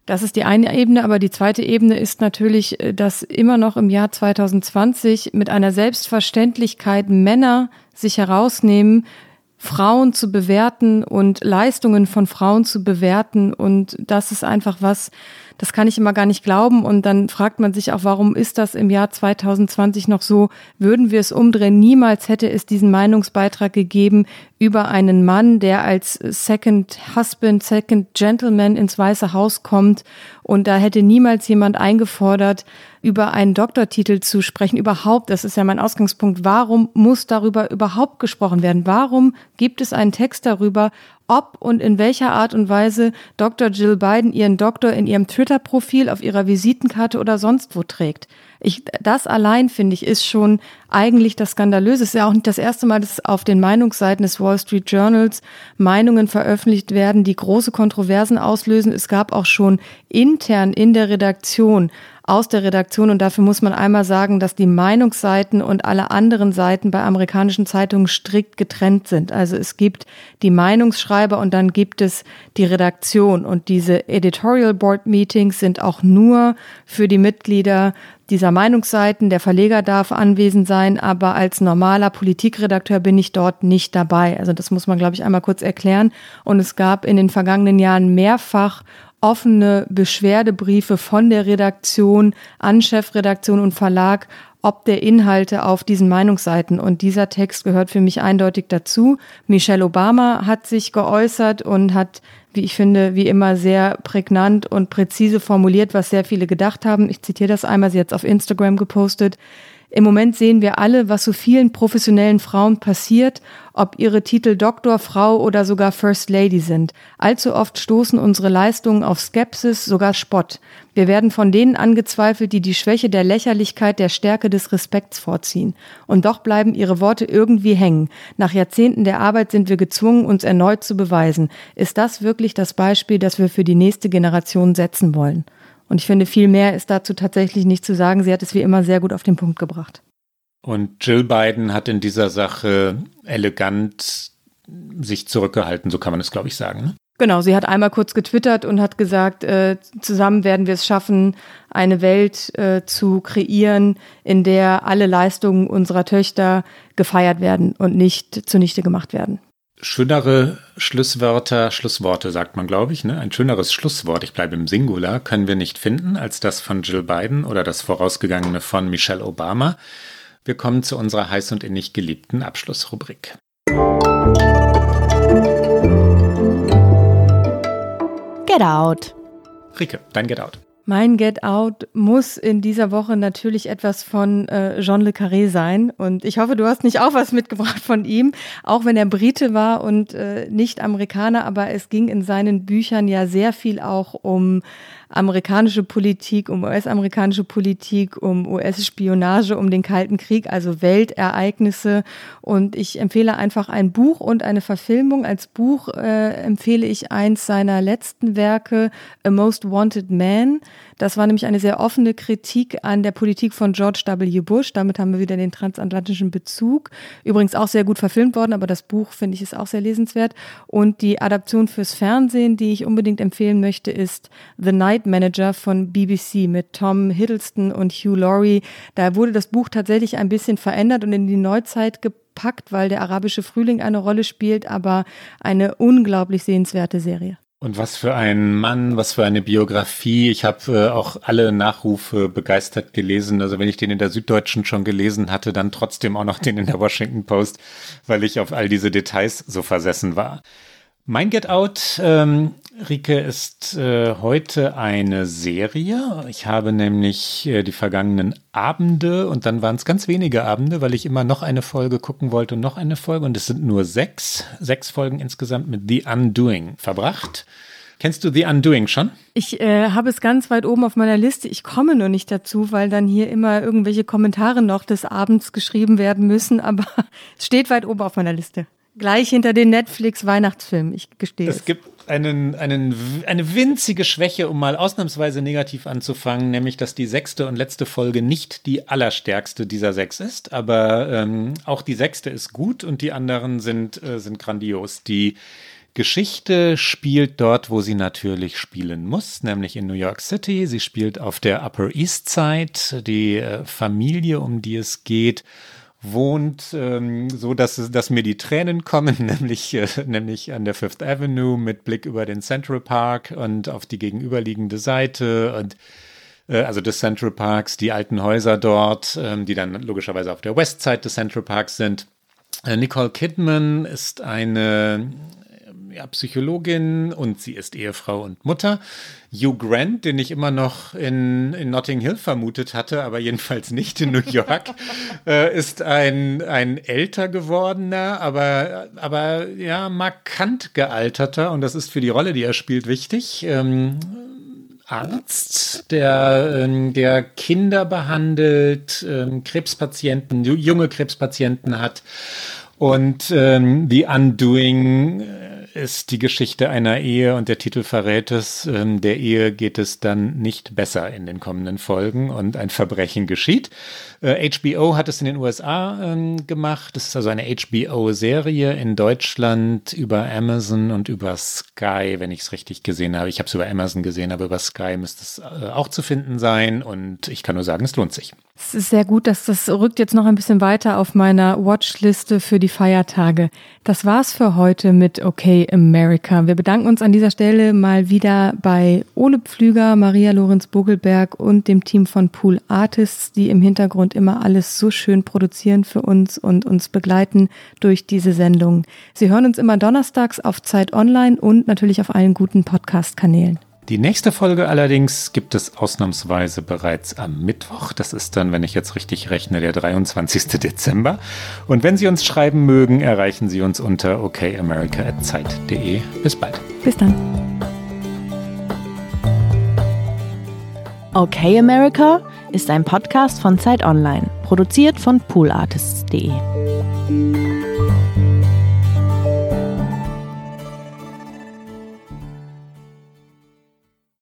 Das ist die eine Ebene, aber die zweite Ebene ist natürlich, äh, dass immer noch im Jahr 2020 mit einer Selbstverständlichkeit Männer sich herausnehmen, Frauen zu bewerten und Leistungen von Frauen zu bewerten. Und das ist einfach was, das kann ich immer gar nicht glauben. Und dann fragt man sich auch, warum ist das im Jahr 2020 noch so? Würden wir es umdrehen? Niemals hätte es diesen Meinungsbeitrag gegeben über einen Mann, der als Second Husband, Second Gentleman ins Weiße Haus kommt. Und da hätte niemals jemand eingefordert, über einen Doktortitel zu sprechen. Überhaupt, das ist ja mein Ausgangspunkt. Warum muss darüber überhaupt gesprochen werden? Warum gibt es einen Text darüber, ob und in welcher Art und Weise Dr. Jill Biden ihren Doktor in ihrem Twitter-Profil, auf ihrer Visitenkarte oder sonst wo trägt. Ich, das allein, finde ich, ist schon eigentlich das Skandalöse. Es ist ja auch nicht das erste Mal, dass auf den Meinungsseiten des Wall Street Journals Meinungen veröffentlicht werden, die große Kontroversen auslösen. Es gab auch schon intern in der Redaktion aus der Redaktion. Und dafür muss man einmal sagen, dass die Meinungsseiten und alle anderen Seiten bei amerikanischen Zeitungen strikt getrennt sind. Also es gibt die Meinungsschreiber und dann gibt es die Redaktion. Und diese Editorial Board Meetings sind auch nur für die Mitglieder dieser Meinungsseiten. Der Verleger darf anwesend sein, aber als normaler Politikredakteur bin ich dort nicht dabei. Also das muss man, glaube ich, einmal kurz erklären. Und es gab in den vergangenen Jahren mehrfach offene Beschwerdebriefe von der Redaktion an Chefredaktion und Verlag, ob der Inhalte auf diesen Meinungsseiten. Und dieser Text gehört für mich eindeutig dazu. Michelle Obama hat sich geäußert und hat, wie ich finde, wie immer sehr prägnant und präzise formuliert, was sehr viele gedacht haben. Ich zitiere das einmal, sie hat es auf Instagram gepostet. Im Moment sehen wir alle, was so vielen professionellen Frauen passiert, ob ihre Titel Doktor, Frau oder sogar First Lady sind. Allzu oft stoßen unsere Leistungen auf Skepsis, sogar Spott. Wir werden von denen angezweifelt, die die Schwäche der Lächerlichkeit der Stärke des Respekts vorziehen. Und doch bleiben ihre Worte irgendwie hängen. Nach Jahrzehnten der Arbeit sind wir gezwungen, uns erneut zu beweisen. Ist das wirklich das Beispiel, das wir für die nächste Generation setzen wollen? Und ich finde, viel mehr ist dazu tatsächlich nicht zu sagen. Sie hat es wie immer sehr gut auf den Punkt gebracht. Und Jill Biden hat in dieser Sache elegant sich zurückgehalten, so kann man es, glaube ich, sagen. Ne? Genau, sie hat einmal kurz getwittert und hat gesagt, äh, zusammen werden wir es schaffen, eine Welt äh, zu kreieren, in der alle Leistungen unserer Töchter gefeiert werden und nicht zunichte gemacht werden schönere Schlusswörter, Schlussworte sagt man, glaube ich. Ne? Ein schöneres Schlusswort, ich bleibe im Singular, können wir nicht finden als das von Jill Biden oder das vorausgegangene von Michelle Obama. Wir kommen zu unserer heiß und innig geliebten Abschlussrubrik. Get Out. Rike, dein Get Out. Mein Get Out muss in dieser Woche natürlich etwas von äh, Jean Le Carré sein. Und ich hoffe, du hast nicht auch was mitgebracht von ihm, auch wenn er Brite war und äh, nicht Amerikaner. Aber es ging in seinen Büchern ja sehr viel auch um amerikanische Politik, um US-amerikanische Politik, um US-Spionage, um den Kalten Krieg, also Weltereignisse. Und ich empfehle einfach ein Buch und eine Verfilmung. Als Buch äh, empfehle ich eins seiner letzten Werke, A Most Wanted Man. Das war nämlich eine sehr offene Kritik an der Politik von George W. Bush. Damit haben wir wieder den transatlantischen Bezug. Übrigens auch sehr gut verfilmt worden, aber das Buch finde ich ist auch sehr lesenswert. Und die Adaption fürs Fernsehen, die ich unbedingt empfehlen möchte, ist The Night Manager von BBC mit Tom Hiddleston und Hugh Laurie. Da wurde das Buch tatsächlich ein bisschen verändert und in die Neuzeit gepackt, weil der arabische Frühling eine Rolle spielt, aber eine unglaublich sehenswerte Serie. Und was für ein Mann, was für eine Biografie. Ich habe äh, auch alle Nachrufe begeistert gelesen. Also wenn ich den in der Süddeutschen schon gelesen hatte, dann trotzdem auch noch den in der Washington Post, weil ich auf all diese Details so versessen war. Mein Get Out, ähm, Rike, ist äh, heute eine Serie. Ich habe nämlich äh, die vergangenen Abende und dann waren es ganz wenige Abende, weil ich immer noch eine Folge gucken wollte und noch eine Folge und es sind nur sechs, sechs Folgen insgesamt mit The Undoing verbracht. Kennst du The Undoing schon? Ich äh, habe es ganz weit oben auf meiner Liste. Ich komme nur nicht dazu, weil dann hier immer irgendwelche Kommentare noch des Abends geschrieben werden müssen, aber es steht weit oben auf meiner Liste. Gleich hinter den Netflix-Weihnachtsfilmen, ich gestehe. Es gibt einen, einen, eine winzige Schwäche, um mal ausnahmsweise negativ anzufangen, nämlich dass die sechste und letzte Folge nicht die allerstärkste dieser sechs ist, aber ähm, auch die sechste ist gut und die anderen sind, äh, sind grandios. Die Geschichte spielt dort, wo sie natürlich spielen muss, nämlich in New York City. Sie spielt auf der Upper East Side. Die äh, Familie, um die es geht, wohnt, ähm, so dass, dass mir die Tränen kommen, nämlich, äh, nämlich an der Fifth Avenue mit Blick über den Central Park und auf die gegenüberliegende Seite und äh, also des Central Parks, die alten Häuser dort, ähm, die dann logischerweise auf der Westside des Central Parks sind. Äh, Nicole Kidman ist eine ja, Psychologin und sie ist Ehefrau und Mutter. Hugh Grant, den ich immer noch in, in Notting Hill vermutet hatte, aber jedenfalls nicht in New York, äh, ist ein, ein älter gewordener, aber, aber ja, markant gealterter und das ist für die Rolle, die er spielt, wichtig. Ähm, Arzt, der, ähm, der Kinder behandelt, ähm, Krebspatienten, junge Krebspatienten hat. Und ähm, The Undoing ist die Geschichte einer Ehe und der Titel verrät es, ähm, der Ehe geht es dann nicht besser in den kommenden Folgen und ein Verbrechen geschieht. Äh, HBO hat es in den USA ähm, gemacht. Das ist also eine HBO-Serie in Deutschland über Amazon und über Sky, wenn ich es richtig gesehen habe. Ich habe es über Amazon gesehen, aber über Sky müsste es äh, auch zu finden sein und ich kann nur sagen, es lohnt sich. Es ist sehr gut, dass das rückt jetzt noch ein bisschen weiter auf meiner Watchliste für die Feiertage. Das war's für heute mit Okay America. Wir bedanken uns an dieser Stelle mal wieder bei Ole Pflüger, Maria Lorenz Bogelberg und dem Team von Pool Artists, die im Hintergrund immer alles so schön produzieren für uns und uns begleiten durch diese Sendung. Sie hören uns immer donnerstags auf Zeit Online und natürlich auf allen guten Podcast-Kanälen. Die nächste Folge allerdings gibt es ausnahmsweise bereits am Mittwoch. Das ist dann, wenn ich jetzt richtig rechne, der 23. Dezember. Und wenn Sie uns schreiben mögen, erreichen Sie uns unter okamerica.zeit.de. Bis bald. Bis dann. Okay America ist ein Podcast von Zeit Online, produziert von poolartists.de.